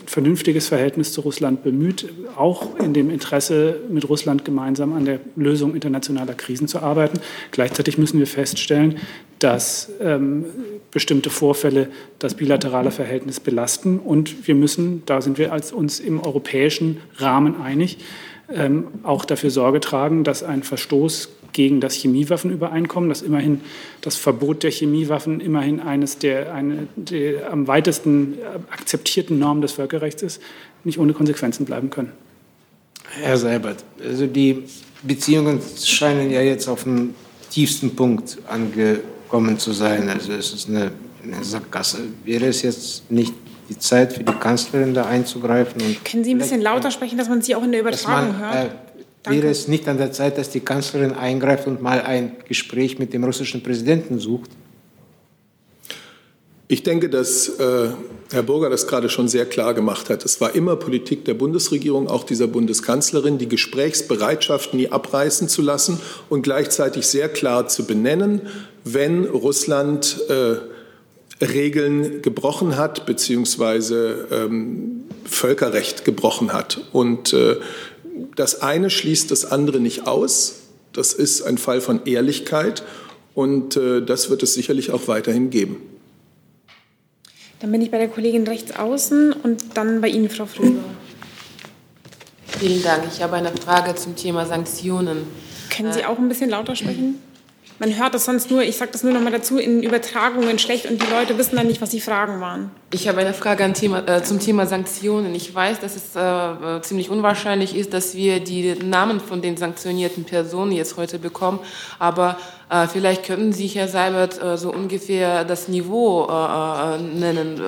vernünftiges Verhältnis zu Russland bemüht, auch in dem Interesse, mit Russland gemeinsam an der Lösung internationaler Krisen zu arbeiten. Gleichzeitig müssen wir feststellen, dass ähm, bestimmte Vorfälle das bilaterale Verhältnis belasten. Und wir müssen, da sind wir als uns im europäischen Rahmen einig, ähm, auch dafür Sorge tragen, dass ein Verstoß gegen das Chemiewaffenübereinkommen, das immerhin das Verbot der Chemiewaffen immerhin eines der, eine, der am weitesten akzeptierten Normen des Völkerrechts ist, nicht ohne Konsequenzen bleiben können. Herr Seibert, also die Beziehungen scheinen ja jetzt auf dem tiefsten Punkt angekommen zu sein. Also es ist eine, eine Sackgasse. Wäre es jetzt nicht die Zeit für die Kanzlerin da einzugreifen? Können Sie ein bisschen lauter sprechen, dass man Sie auch in der Übertragung man, hört? Danke. Wäre es nicht an der Zeit, dass die Kanzlerin eingreift und mal ein Gespräch mit dem russischen Präsidenten sucht? Ich denke, dass äh, Herr Burger das gerade schon sehr klar gemacht hat. Es war immer Politik der Bundesregierung, auch dieser Bundeskanzlerin, die Gesprächsbereitschaft nie abreißen zu lassen und gleichzeitig sehr klar zu benennen, wenn Russland äh, Regeln gebrochen hat, beziehungsweise ähm, Völkerrecht gebrochen hat. Und äh, das eine schließt das andere nicht aus. Das ist ein Fall von Ehrlichkeit und äh, das wird es sicherlich auch weiterhin geben. Dann bin ich bei der Kollegin rechts außen und dann bei Ihnen, Frau Fröber. Vielen Dank. Ich habe eine Frage zum Thema Sanktionen. Können Sie auch ein bisschen lauter sprechen? Man hört das sonst nur, ich sage das nur noch mal dazu, in Übertragungen schlecht und die Leute wissen dann nicht, was die Fragen waren. Ich habe eine Frage Thema, äh, zum Thema Sanktionen. Ich weiß, dass es äh, äh, ziemlich unwahrscheinlich ist, dass wir die Namen von den sanktionierten Personen jetzt heute bekommen, aber äh, vielleicht könnten Sie, Herr Seibert, äh, so ungefähr das Niveau äh, nennen,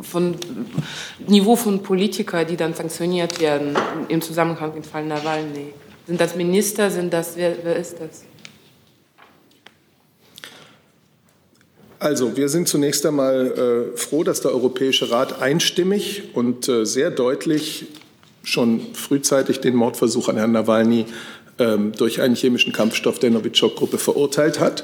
von, Niveau von Politikern, die dann sanktioniert werden im Zusammenhang mit Fall Nawalny. Sind das Minister, sind das, wer, wer ist das? Also, wir sind zunächst einmal äh, froh, dass der Europäische Rat einstimmig und äh, sehr deutlich schon frühzeitig den Mordversuch an Herrn Nawalny äh, durch einen chemischen Kampfstoff der Novichok-Gruppe verurteilt hat.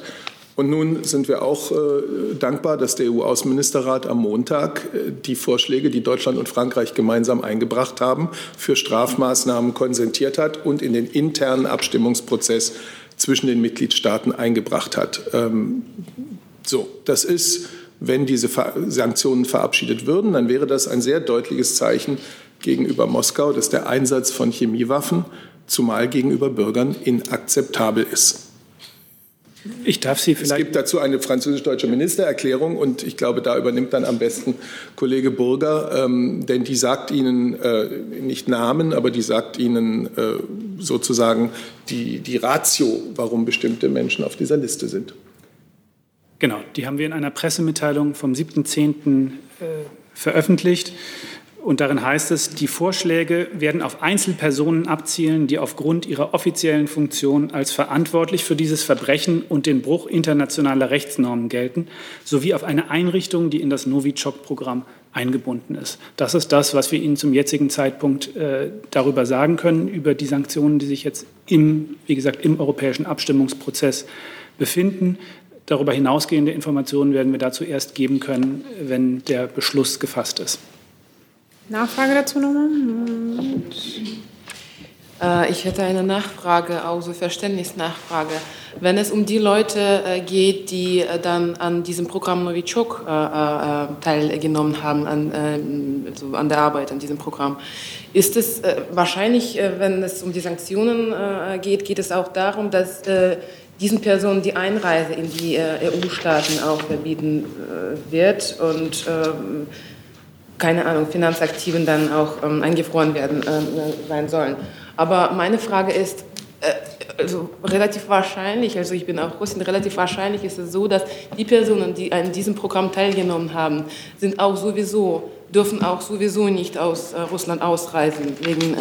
Und nun sind wir auch äh, dankbar, dass der EU-Außenministerrat am Montag äh, die Vorschläge, die Deutschland und Frankreich gemeinsam eingebracht haben, für Strafmaßnahmen konsentiert hat und in den internen Abstimmungsprozess zwischen den Mitgliedstaaten eingebracht hat. Ähm, so, das ist, wenn diese Sanktionen verabschiedet würden, dann wäre das ein sehr deutliches Zeichen gegenüber Moskau, dass der Einsatz von Chemiewaffen, zumal gegenüber Bürgern, inakzeptabel ist. Ich darf Sie vielleicht. Es gibt dazu eine französisch-deutsche Ministererklärung und ich glaube, da übernimmt dann am besten Kollege Burger, ähm, denn die sagt Ihnen äh, nicht Namen, aber die sagt Ihnen äh, sozusagen die, die Ratio, warum bestimmte Menschen auf dieser Liste sind. Genau, die haben wir in einer Pressemitteilung vom 7.10. Äh, veröffentlicht. Und darin heißt es, die Vorschläge werden auf Einzelpersonen abzielen, die aufgrund ihrer offiziellen Funktion als verantwortlich für dieses Verbrechen und den Bruch internationaler Rechtsnormen gelten, sowie auf eine Einrichtung, die in das Novichok-Programm eingebunden ist. Das ist das, was wir Ihnen zum jetzigen Zeitpunkt äh, darüber sagen können, über die Sanktionen, die sich jetzt im, wie gesagt, im europäischen Abstimmungsprozess befinden. Darüber hinausgehende Informationen werden wir dazu erst geben können, wenn der Beschluss gefasst ist. Nachfrage dazu nochmal? Äh, ich hätte eine Nachfrage, auch so Verständnisnachfrage. Wenn es um die Leute äh, geht, die äh, dann an diesem Programm Novichok teilgenommen haben, an, also an der Arbeit an diesem Programm, ist es wahrscheinlich, wenn es um die Sanktionen geht, geht es auch darum, dass diesen Personen die Einreise in die äh, EU-Staaten auch verbieten äh, wird und ähm, keine Ahnung, Finanzaktiven dann auch ähm, eingefroren werden äh, sein sollen. Aber meine Frage ist, äh, also relativ wahrscheinlich, also ich bin auch Russin, relativ wahrscheinlich ist es so, dass die Personen, die an diesem Programm teilgenommen haben, sind auch sowieso, dürfen auch sowieso nicht aus Russland ausreisen wegen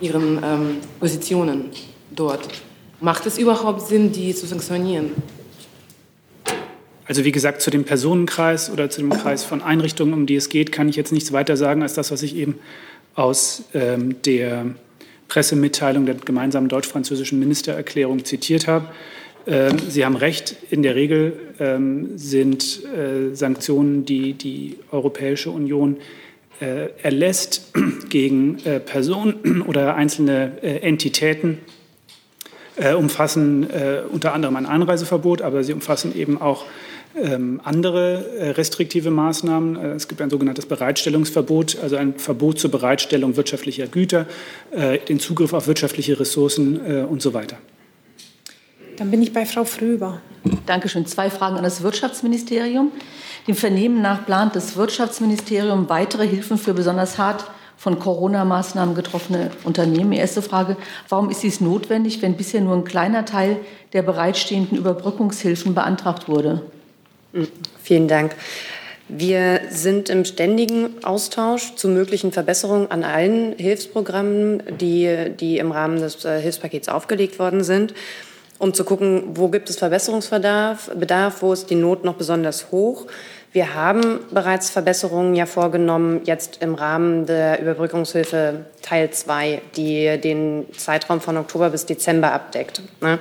ihren ähm, Positionen dort. Macht es überhaupt Sinn, die zu sanktionieren? Also wie gesagt, zu dem Personenkreis oder zu dem Kreis von Einrichtungen, um die es geht, kann ich jetzt nichts weiter sagen als das, was ich eben aus ähm, der Pressemitteilung der gemeinsamen deutsch-französischen Ministererklärung zitiert habe. Ähm, Sie haben recht, in der Regel ähm, sind äh, Sanktionen, die die Europäische Union äh, erlässt gegen äh, Personen oder einzelne äh, Entitäten, äh, umfassen äh, unter anderem ein Einreiseverbot, aber sie umfassen eben auch ähm, andere äh, restriktive Maßnahmen. Äh, es gibt ein sogenanntes Bereitstellungsverbot, also ein Verbot zur Bereitstellung wirtschaftlicher Güter, äh, den Zugriff auf wirtschaftliche Ressourcen äh, und so weiter. Dann bin ich bei Frau Fröber. Dankeschön. Zwei Fragen an das Wirtschaftsministerium. Dem Vernehmen nach plant das Wirtschaftsministerium weitere Hilfen für besonders hart von Corona-Maßnahmen getroffene Unternehmen. Erste Frage, warum ist dies notwendig, wenn bisher nur ein kleiner Teil der bereitstehenden Überbrückungshilfen beantragt wurde? Vielen Dank. Wir sind im ständigen Austausch zu möglichen Verbesserungen an allen Hilfsprogrammen, die, die im Rahmen des äh, Hilfspakets aufgelegt worden sind, um zu gucken, wo gibt es Verbesserungsbedarf, Bedarf, wo ist die Not noch besonders hoch. Wir haben bereits Verbesserungen ja vorgenommen, jetzt im Rahmen der Überbrückungshilfe Teil 2, die den Zeitraum von Oktober bis Dezember abdeckt. Ne?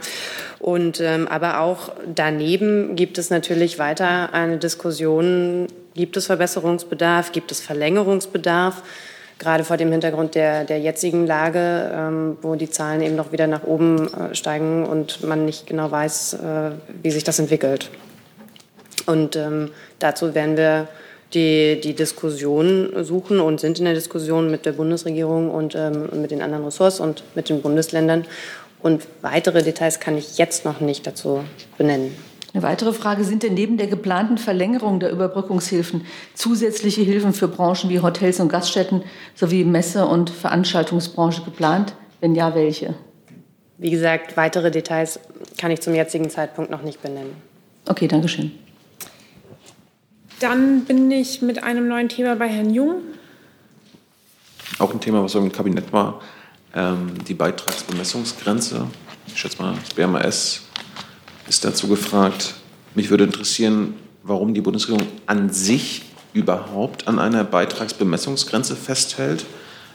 Und, ähm, aber auch daneben gibt es natürlich weiter eine Diskussion, gibt es Verbesserungsbedarf, gibt es Verlängerungsbedarf, gerade vor dem Hintergrund der, der jetzigen Lage, ähm, wo die Zahlen eben noch wieder nach oben äh, steigen und man nicht genau weiß, äh, wie sich das entwickelt. Und ähm, dazu werden wir die, die Diskussion suchen und sind in der Diskussion mit der Bundesregierung und ähm, mit den anderen Ressorts und mit den Bundesländern. Und weitere Details kann ich jetzt noch nicht dazu benennen. Eine weitere Frage, sind denn neben der geplanten Verlängerung der Überbrückungshilfen zusätzliche Hilfen für Branchen wie Hotels und Gaststätten sowie Messe- und Veranstaltungsbranche geplant? Wenn ja, welche? Wie gesagt, weitere Details kann ich zum jetzigen Zeitpunkt noch nicht benennen. Okay, danke schön. Dann bin ich mit einem neuen Thema bei Herrn Jung. Auch ein Thema, was im Kabinett war, ähm, die Beitragsbemessungsgrenze. Ich schätze mal, das BMAS ist dazu gefragt. Mich würde interessieren, warum die Bundesregierung an sich überhaupt an einer Beitragsbemessungsgrenze festhält,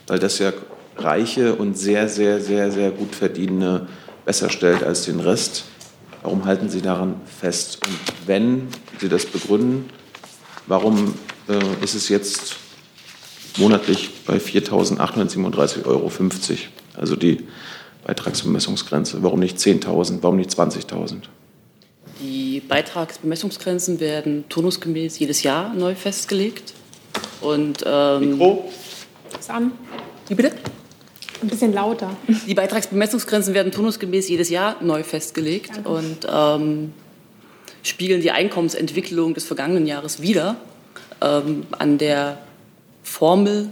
weil das ja reiche und sehr, sehr, sehr, sehr gut verdienende besser stellt als den Rest. Warum halten Sie daran fest? Und wenn Sie das begründen, Warum äh, ist es jetzt monatlich bei 4.837,50 Euro? Also die Beitragsbemessungsgrenze. Warum nicht 10.000? Warum nicht 20.000? Die Beitragsbemessungsgrenzen werden turnusgemäß jedes Jahr neu festgelegt. Und, ähm, Mikro? Sam. Wie bitte? Ein bisschen lauter. Die Beitragsbemessungsgrenzen werden turnusgemäß jedes Jahr neu festgelegt. Danke. Und ähm, spiegeln die Einkommensentwicklung des vergangenen Jahres wider. Ähm, an der Formel,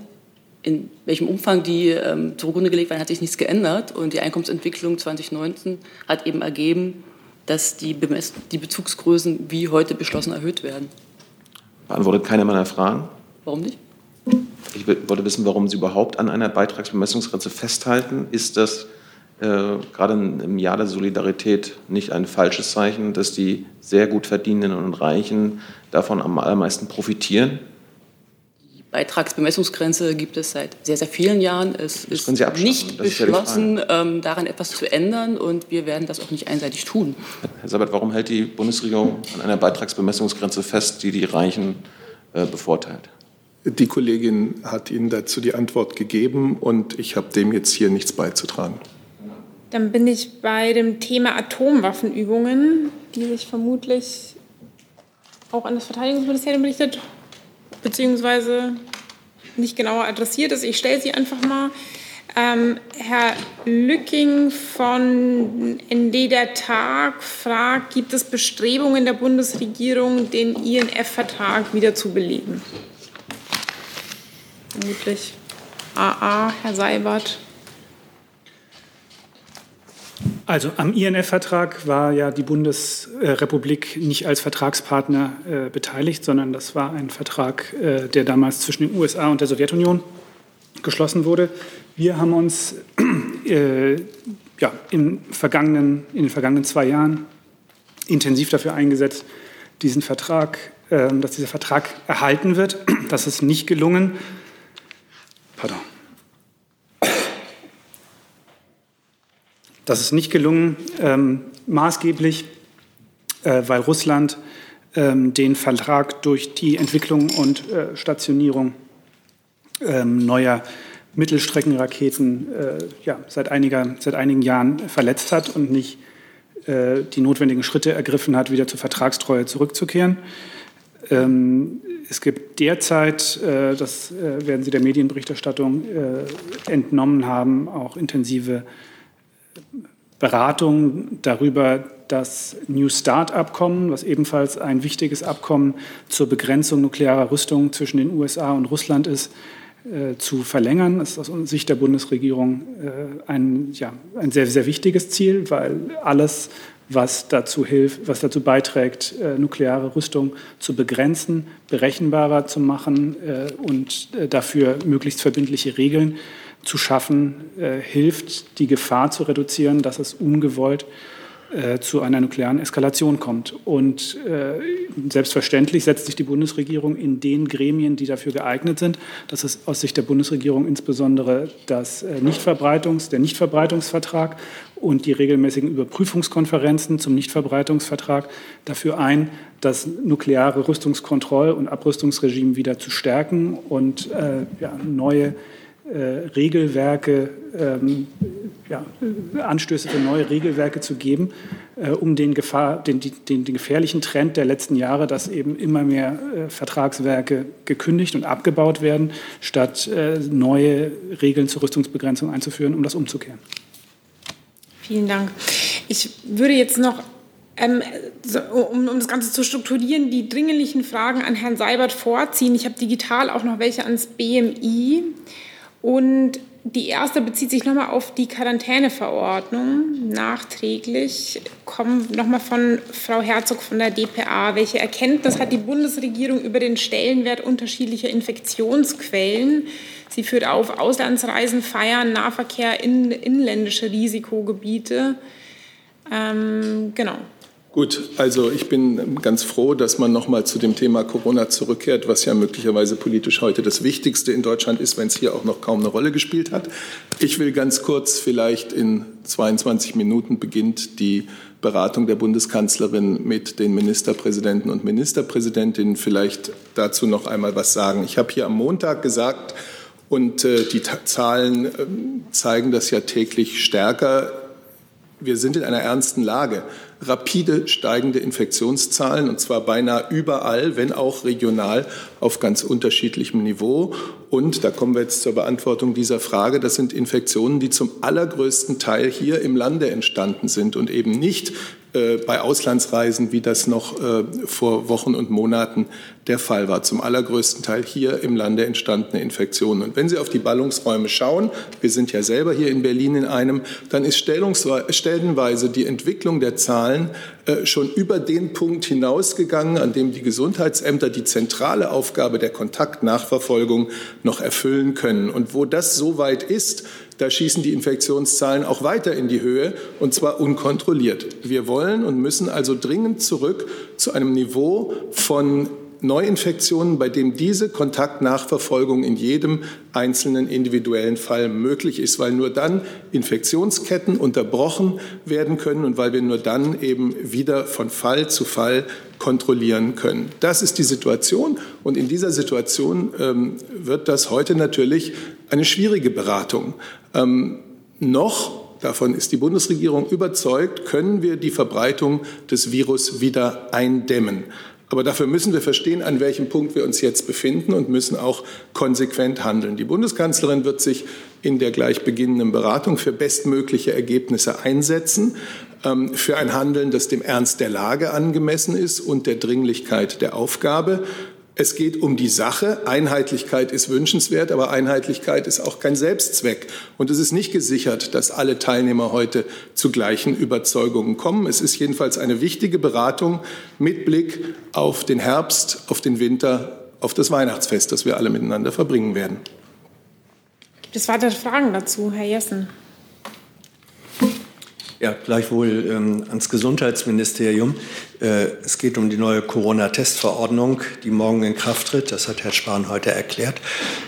in welchem Umfang die ähm, zugrunde gelegt werden, hat sich nichts geändert. Und die Einkommensentwicklung 2019 hat eben ergeben, dass die, Bemess die Bezugsgrößen wie heute beschlossen erhöht werden. Beantwortet keine meiner Fragen. Warum nicht? Ich wollte wissen, warum Sie überhaupt an einer Beitragsbemessungsgrenze festhalten. Ist das gerade im Jahr der Solidarität nicht ein falsches Zeichen, dass die sehr gut verdienenden und Reichen davon am allermeisten profitieren? Die Beitragsbemessungsgrenze gibt es seit sehr, sehr vielen Jahren. Es ist nicht beschlossen, ja ähm, daran etwas zu ändern und wir werden das auch nicht einseitig tun. Herr Sabat, warum hält die Bundesregierung an einer Beitragsbemessungsgrenze fest, die die Reichen äh, bevorteilt? Die Kollegin hat Ihnen dazu die Antwort gegeben und ich habe dem jetzt hier nichts beizutragen. Dann bin ich bei dem Thema Atomwaffenübungen, die sich vermutlich auch an das Verteidigungsministerium berichtet, beziehungsweise nicht genauer adressiert ist. Ich stelle sie einfach mal. Ähm, Herr Lücking von ND der Tag fragt, gibt es Bestrebungen der Bundesregierung, den INF-Vertrag wieder zu belegen? Vermutlich. AA, Herr Seibert. Also am INF-Vertrag war ja die Bundesrepublik nicht als Vertragspartner äh, beteiligt, sondern das war ein Vertrag, äh, der damals zwischen den USA und der Sowjetunion geschlossen wurde. Wir haben uns äh, ja, in, vergangenen, in den vergangenen zwei Jahren intensiv dafür eingesetzt, diesen Vertrag, ähm, dass dieser Vertrag erhalten wird. Das ist nicht gelungen. Pardon. Das ist nicht gelungen, ähm, maßgeblich, äh, weil Russland ähm, den Vertrag durch die Entwicklung und äh, Stationierung ähm, neuer Mittelstreckenraketen äh, ja, seit, einiger, seit einigen Jahren verletzt hat und nicht äh, die notwendigen Schritte ergriffen hat, wieder zur Vertragstreue zurückzukehren. Ähm, es gibt derzeit, äh, das äh, werden Sie der Medienberichterstattung entnommen haben, auch intensive Beratungen darüber, das New Start-Abkommen, was ebenfalls ein wichtiges Abkommen zur Begrenzung nuklearer Rüstung zwischen den USA und Russland ist, äh, zu verlängern. Das ist aus Sicht der Bundesregierung äh, ein, ja, ein sehr, sehr wichtiges Ziel, weil alles, was dazu hilft, was dazu beiträgt, äh, nukleare Rüstung zu begrenzen, berechenbarer zu machen äh, und äh, dafür möglichst verbindliche Regeln zu schaffen, äh, hilft, die Gefahr zu reduzieren, dass es ungewollt äh, zu einer nuklearen Eskalation kommt. Und äh, selbstverständlich setzt sich die Bundesregierung in den Gremien, die dafür geeignet sind. Das ist aus Sicht der Bundesregierung insbesondere das äh, Nichtverbreitungs-, der Nichtverbreitungsvertrag und die regelmäßigen Überprüfungskonferenzen zum Nichtverbreitungsvertrag dafür ein, das nukleare Rüstungskontroll- und Abrüstungsregime wieder zu stärken und äh, ja, neue Regelwerke, ähm, ja, Anstöße für neue Regelwerke zu geben, äh, um den, Gefahr, den, den, den, gefährlichen Trend der letzten Jahre, dass eben immer mehr äh, Vertragswerke gekündigt und abgebaut werden, statt äh, neue Regeln zur Rüstungsbegrenzung einzuführen, um das umzukehren. Vielen Dank. Ich würde jetzt noch ähm, so, um, um, das Ganze zu strukturieren, die dringlichen Fragen an Herrn Seibert vorziehen. Ich habe digital auch noch welche ans BMI. Und die erste bezieht sich nochmal auf die Quarantäneverordnung. Nachträglich kommen nochmal von Frau Herzog von der DPA. Welche Erkenntnis hat die Bundesregierung über den Stellenwert unterschiedlicher Infektionsquellen? Sie führt auf Auslandsreisen, Feiern, Nahverkehr, in, inländische Risikogebiete. Ähm, genau. Gut, also ich bin ganz froh, dass man noch mal zu dem Thema Corona zurückkehrt, was ja möglicherweise politisch heute das Wichtigste in Deutschland ist, wenn es hier auch noch kaum eine Rolle gespielt hat. Ich will ganz kurz, vielleicht in 22 Minuten beginnt die Beratung der Bundeskanzlerin mit den Ministerpräsidenten und Ministerpräsidentinnen. Vielleicht dazu noch einmal was sagen. Ich habe hier am Montag gesagt, und äh, die Zahlen äh, zeigen das ja täglich stärker, wir sind in einer ernsten Lage rapide steigende Infektionszahlen, und zwar beinahe überall, wenn auch regional, auf ganz unterschiedlichem Niveau. Und da kommen wir jetzt zur Beantwortung dieser Frage. Das sind Infektionen, die zum allergrößten Teil hier im Lande entstanden sind und eben nicht bei Auslandsreisen, wie das noch äh, vor Wochen und Monaten der Fall war. Zum allergrößten Teil hier im Lande entstandene Infektionen. Und wenn Sie auf die Ballungsräume schauen, wir sind ja selber hier in Berlin in einem, dann ist stellenweise die Entwicklung der Zahlen äh, schon über den Punkt hinausgegangen, an dem die Gesundheitsämter die zentrale Aufgabe der Kontaktnachverfolgung noch erfüllen können. Und wo das so weit ist, da schießen die Infektionszahlen auch weiter in die Höhe, und zwar unkontrolliert. Wir wollen und müssen also dringend zurück zu einem Niveau von Neuinfektionen, bei dem diese Kontaktnachverfolgung in jedem einzelnen individuellen Fall möglich ist, weil nur dann Infektionsketten unterbrochen werden können und weil wir nur dann eben wieder von Fall zu Fall kontrollieren können. Das ist die Situation und in dieser Situation ähm, wird das heute natürlich eine schwierige Beratung. Ähm, noch davon ist die Bundesregierung überzeugt, können wir die Verbreitung des Virus wieder eindämmen. Aber dafür müssen wir verstehen, an welchem Punkt wir uns jetzt befinden und müssen auch konsequent handeln. Die Bundeskanzlerin wird sich in der gleich beginnenden Beratung für bestmögliche Ergebnisse einsetzen, ähm, für ein Handeln, das dem Ernst der Lage angemessen ist und der Dringlichkeit der Aufgabe. Es geht um die Sache. Einheitlichkeit ist wünschenswert, aber Einheitlichkeit ist auch kein Selbstzweck. Und es ist nicht gesichert, dass alle Teilnehmer heute zu gleichen Überzeugungen kommen. Es ist jedenfalls eine wichtige Beratung mit Blick auf den Herbst, auf den Winter, auf das Weihnachtsfest, das wir alle miteinander verbringen werden. Gibt es weitere Fragen dazu, Herr Jessen? Ja, gleichwohl ähm, ans Gesundheitsministerium. Äh, es geht um die neue Corona-Testverordnung, die morgen in Kraft tritt. Das hat Herr Spahn heute erklärt.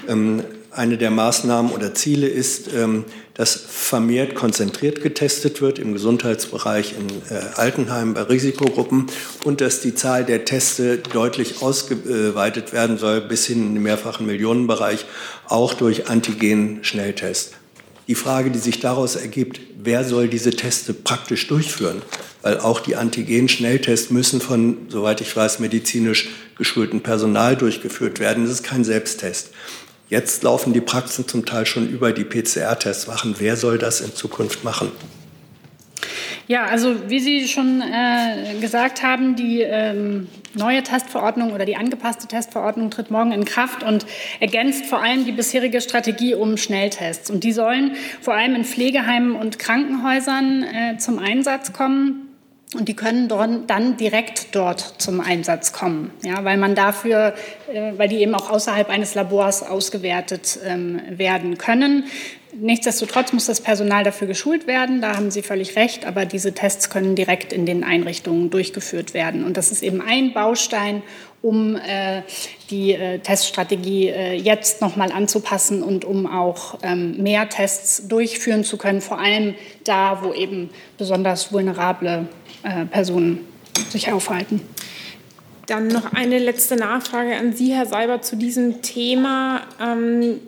Ähm, eine der Maßnahmen oder Ziele ist, ähm, dass vermehrt konzentriert getestet wird im Gesundheitsbereich, in äh, Altenheimen, bei Risikogruppen und dass die Zahl der Teste deutlich ausgeweitet werden soll bis hin in den mehrfachen Millionenbereich, auch durch Antigen-Schnelltests. Die Frage, die sich daraus ergibt, wer soll diese Teste praktisch durchführen? Weil auch die Antigen-Schnelltests müssen von, soweit ich weiß, medizinisch geschultem Personal durchgeführt werden. Das ist kein Selbsttest. Jetzt laufen die Praxen zum Teil schon über die PCR-Tests. Wer soll das in Zukunft machen? Ja, also wie Sie schon äh, gesagt haben, die ähm, neue Testverordnung oder die angepasste Testverordnung tritt morgen in Kraft und ergänzt vor allem die bisherige Strategie um Schnelltests. Und die sollen vor allem in Pflegeheimen und Krankenhäusern äh, zum Einsatz kommen. Und die können dann direkt dort zum Einsatz kommen, ja, weil man dafür, äh, weil die eben auch außerhalb eines Labors ausgewertet ähm, werden können. Nichtsdestotrotz muss das Personal dafür geschult werden, da haben Sie völlig recht, aber diese Tests können direkt in den Einrichtungen durchgeführt werden. Und das ist eben ein Baustein, um äh, die äh, Teststrategie äh, jetzt nochmal anzupassen und um auch ähm, mehr Tests durchführen zu können, vor allem da, wo eben besonders vulnerable äh, Personen sich aufhalten. Dann noch eine letzte Nachfrage an Sie, Herr Seiber, zu diesem Thema. Ähm,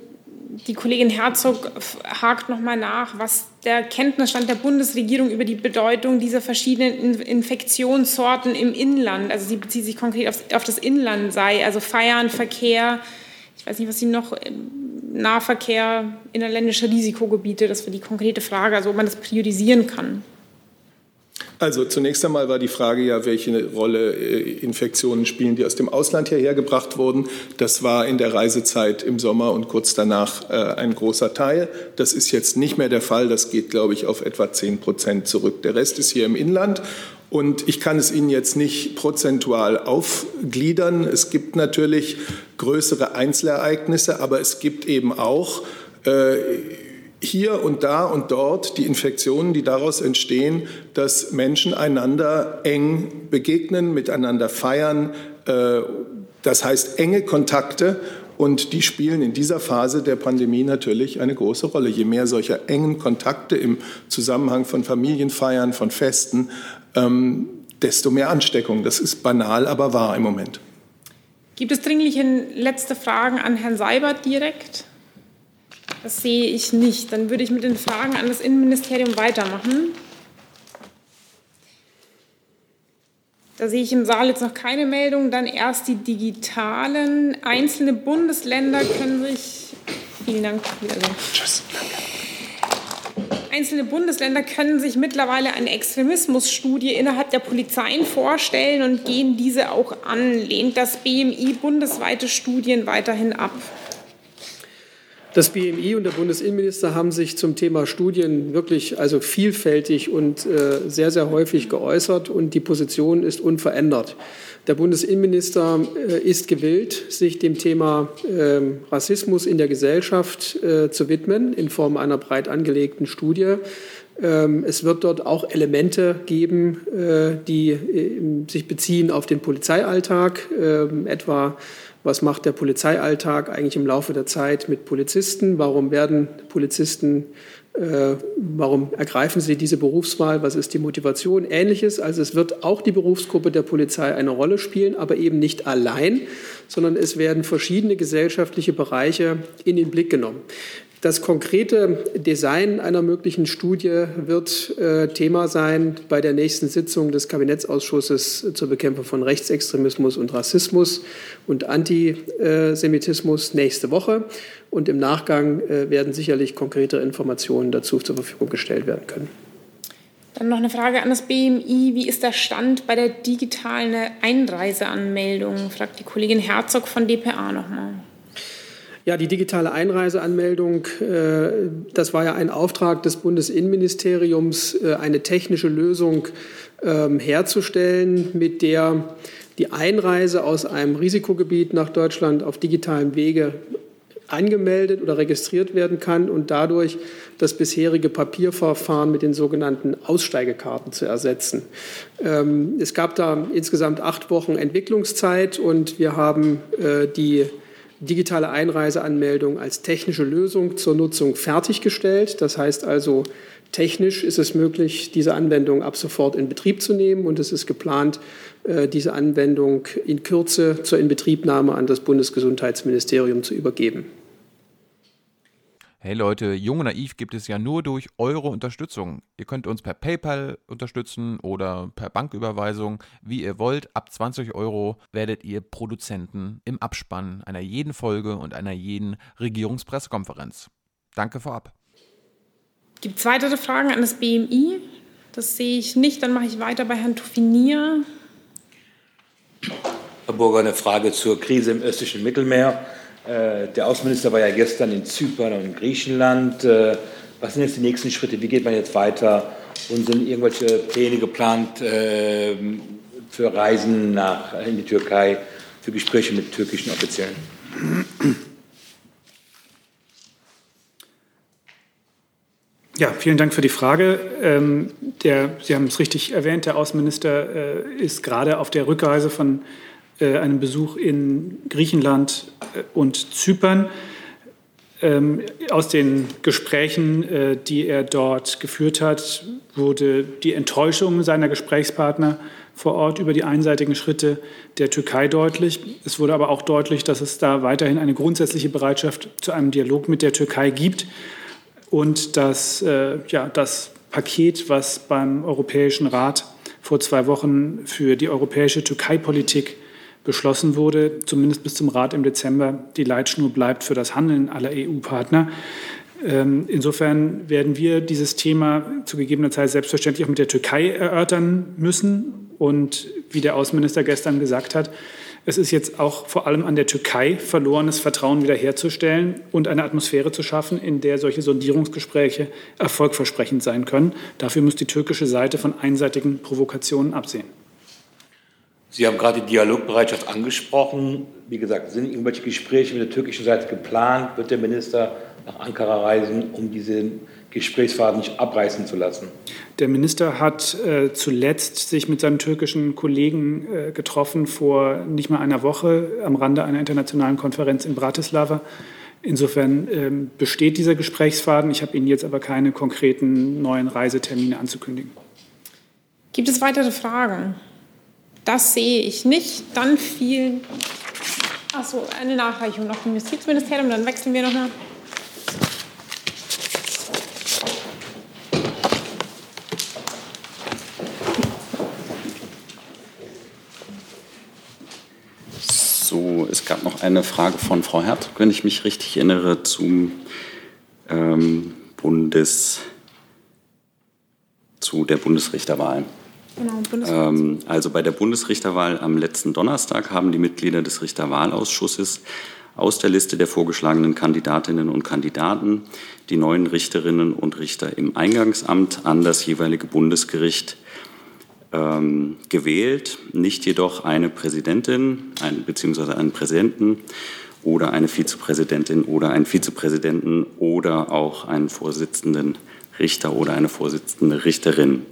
die Kollegin Herzog hakt noch mal nach, was der Kenntnisstand der Bundesregierung über die Bedeutung dieser verschiedenen Infektionssorten im Inland, also sie bezieht sich konkret auf, auf das Inland sei, also Feiern, Verkehr, ich weiß nicht, was sie noch, Nahverkehr, innerländische Risikogebiete, das war die konkrete Frage, also ob man das priorisieren kann. Also zunächst einmal war die Frage ja, welche Rolle äh, Infektionen spielen, die aus dem Ausland hierher gebracht wurden. Das war in der Reisezeit im Sommer und kurz danach äh, ein großer Teil. Das ist jetzt nicht mehr der Fall. Das geht, glaube ich, auf etwa 10 Prozent zurück. Der Rest ist hier im Inland. Und ich kann es Ihnen jetzt nicht prozentual aufgliedern. Es gibt natürlich größere Einzelereignisse, aber es gibt eben auch äh, hier und da und dort die Infektionen, die daraus entstehen, dass Menschen einander eng begegnen, miteinander feiern. Äh, das heißt enge Kontakte und die spielen in dieser Phase der Pandemie natürlich eine große Rolle. Je mehr solcher engen Kontakte im Zusammenhang von Familienfeiern, von Festen, ähm, desto mehr Ansteckung. Das ist banal, aber wahr im Moment. Gibt es dringliche letzte Fragen an Herrn Seibert direkt? Das sehe ich nicht. Dann würde ich mit den Fragen an das Innenministerium weitermachen. Da sehe ich im Saal jetzt noch keine Meldung. Dann erst die digitalen. Einzelne Bundesländer können sich. Vielen Dank. Tschüss. Einzelne Bundesländer können sich mittlerweile eine Extremismusstudie innerhalb der Polizeien vorstellen und gehen diese auch an. Lehnt das BMI bundesweite Studien weiterhin ab? Das BMI und der Bundesinnenminister haben sich zum Thema Studien wirklich also vielfältig und äh, sehr, sehr häufig geäußert und die Position ist unverändert. Der Bundesinnenminister äh, ist gewillt, sich dem Thema äh, Rassismus in der Gesellschaft äh, zu widmen in Form einer breit angelegten Studie. Ähm, es wird dort auch Elemente geben, äh, die äh, sich beziehen auf den Polizeialltag, ähm, etwa was macht der Polizeialltag eigentlich im Laufe der Zeit mit Polizisten? Warum werden Polizisten, äh, warum ergreifen sie diese Berufswahl? Was ist die Motivation? Ähnliches. Also es wird auch die Berufsgruppe der Polizei eine Rolle spielen, aber eben nicht allein, sondern es werden verschiedene gesellschaftliche Bereiche in den Blick genommen. Das konkrete Design einer möglichen Studie wird äh, Thema sein bei der nächsten Sitzung des Kabinettsausschusses zur Bekämpfung von Rechtsextremismus und Rassismus und Antisemitismus nächste Woche. Und im Nachgang äh, werden sicherlich konkrete Informationen dazu zur Verfügung gestellt werden können. Dann noch eine Frage an das BMI. Wie ist der Stand bei der digitalen Einreiseanmeldung? Fragt die Kollegin Herzog von dpa nochmal. Ja, die digitale Einreiseanmeldung, äh, das war ja ein Auftrag des Bundesinnenministeriums, äh, eine technische Lösung ähm, herzustellen, mit der die Einreise aus einem Risikogebiet nach Deutschland auf digitalem Wege angemeldet oder registriert werden kann und dadurch das bisherige Papierverfahren mit den sogenannten Aussteigekarten zu ersetzen. Ähm, es gab da insgesamt acht Wochen Entwicklungszeit und wir haben äh, die digitale Einreiseanmeldung als technische Lösung zur Nutzung fertiggestellt. Das heißt also, technisch ist es möglich, diese Anwendung ab sofort in Betrieb zu nehmen und es ist geplant, äh, diese Anwendung in Kürze zur Inbetriebnahme an das Bundesgesundheitsministerium zu übergeben. Hey Leute, Jung und Naiv gibt es ja nur durch eure Unterstützung. Ihr könnt uns per PayPal unterstützen oder per Banküberweisung, wie ihr wollt. Ab 20 Euro werdet ihr Produzenten im Abspann einer jeden Folge und einer jeden Regierungspressekonferenz. Danke vorab. Gibt es weitere Fragen an das BMI? Das sehe ich nicht. Dann mache ich weiter bei Herrn Tuffinier. Herr Burger, eine Frage zur Krise im östlichen Mittelmeer. Äh, der Außenminister war ja gestern in Zypern und in Griechenland. Äh, was sind jetzt die nächsten Schritte? Wie geht man jetzt weiter? Und sind irgendwelche Pläne geplant äh, für Reisen nach, in die Türkei, für Gespräche mit türkischen Offiziellen? Ja, vielen Dank für die Frage. Ähm, der, Sie haben es richtig erwähnt, der Außenminister äh, ist gerade auf der Rückreise von äh, einem Besuch in Griechenland äh, und Zypern. Ähm, aus den Gesprächen, äh, die er dort geführt hat, wurde die Enttäuschung seiner Gesprächspartner vor Ort über die einseitigen Schritte der Türkei deutlich. Es wurde aber auch deutlich, dass es da weiterhin eine grundsätzliche Bereitschaft zu einem Dialog mit der Türkei gibt und dass äh, ja, das Paket, was beim Europäischen Rat vor zwei Wochen für die europäische Türkei-Politik beschlossen wurde, zumindest bis zum Rat im Dezember, die Leitschnur bleibt für das Handeln aller EU-Partner. Ähm, insofern werden wir dieses Thema zu gegebener Zeit selbstverständlich auch mit der Türkei erörtern müssen. Und wie der Außenminister gestern gesagt hat, es ist jetzt auch vor allem an der Türkei, verlorenes Vertrauen wiederherzustellen und eine Atmosphäre zu schaffen, in der solche Sondierungsgespräche erfolgversprechend sein können. Dafür muss die türkische Seite von einseitigen Provokationen absehen. Sie haben gerade die Dialogbereitschaft angesprochen. Wie gesagt, sind irgendwelche Gespräche mit der türkischen Seite geplant? Wird der Minister nach Ankara reisen, um diese Gesprächsfaden nicht abreißen zu lassen? Der Minister hat äh, zuletzt sich mit seinem türkischen Kollegen äh, getroffen vor nicht mal einer Woche am Rande einer internationalen Konferenz in Bratislava. Insofern ähm, besteht dieser Gesprächsfaden. Ich habe Ihnen jetzt aber keine konkreten neuen Reisetermine anzukündigen. Gibt es weitere Fragen? Das sehe ich nicht. Dann vielen. Achso, eine Nachreichung noch vom Justizministerium, dann wechseln wir noch mal. So, es gab noch eine Frage von Frau Hert, wenn ich mich richtig erinnere, zum ähm, Bundes, zu der Bundesrichterwahl. Genau, ähm, also bei der Bundesrichterwahl am letzten Donnerstag haben die Mitglieder des Richterwahlausschusses aus der Liste der vorgeschlagenen Kandidatinnen und Kandidaten die neuen Richterinnen und Richter im Eingangsamt an das jeweilige Bundesgericht ähm, gewählt, nicht jedoch eine Präsidentin ein, bzw. einen Präsidenten oder eine Vizepräsidentin oder einen Vizepräsidenten oder auch einen Vorsitzenden Richter oder eine Vorsitzende Richterin.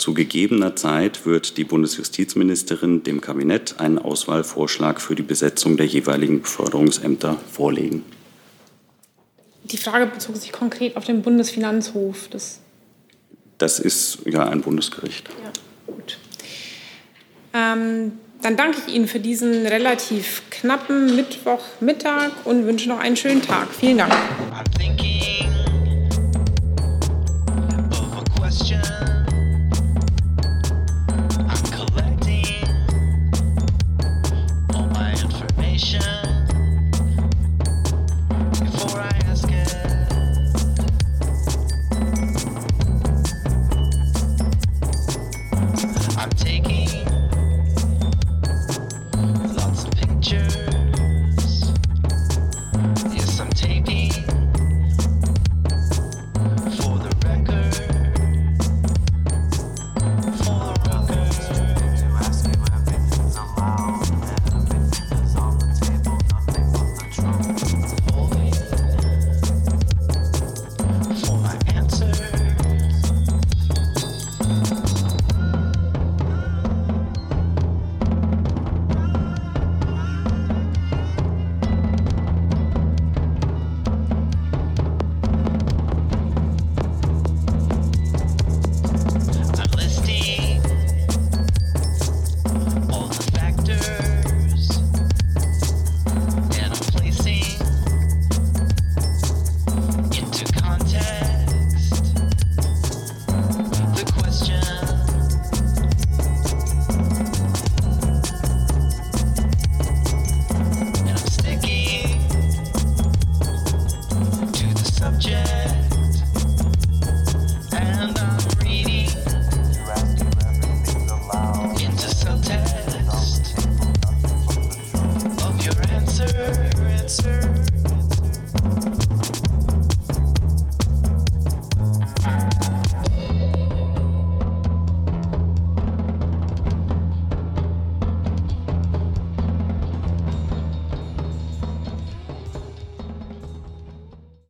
Zu gegebener Zeit wird die Bundesjustizministerin dem Kabinett einen Auswahlvorschlag für die Besetzung der jeweiligen Beförderungsämter vorlegen. Die Frage bezog sich konkret auf den Bundesfinanzhof. Das, das ist ja ein Bundesgericht. Ja, gut. Ähm, dann danke ich Ihnen für diesen relativ knappen Mittwochmittag und wünsche noch einen schönen Tag. Vielen Dank.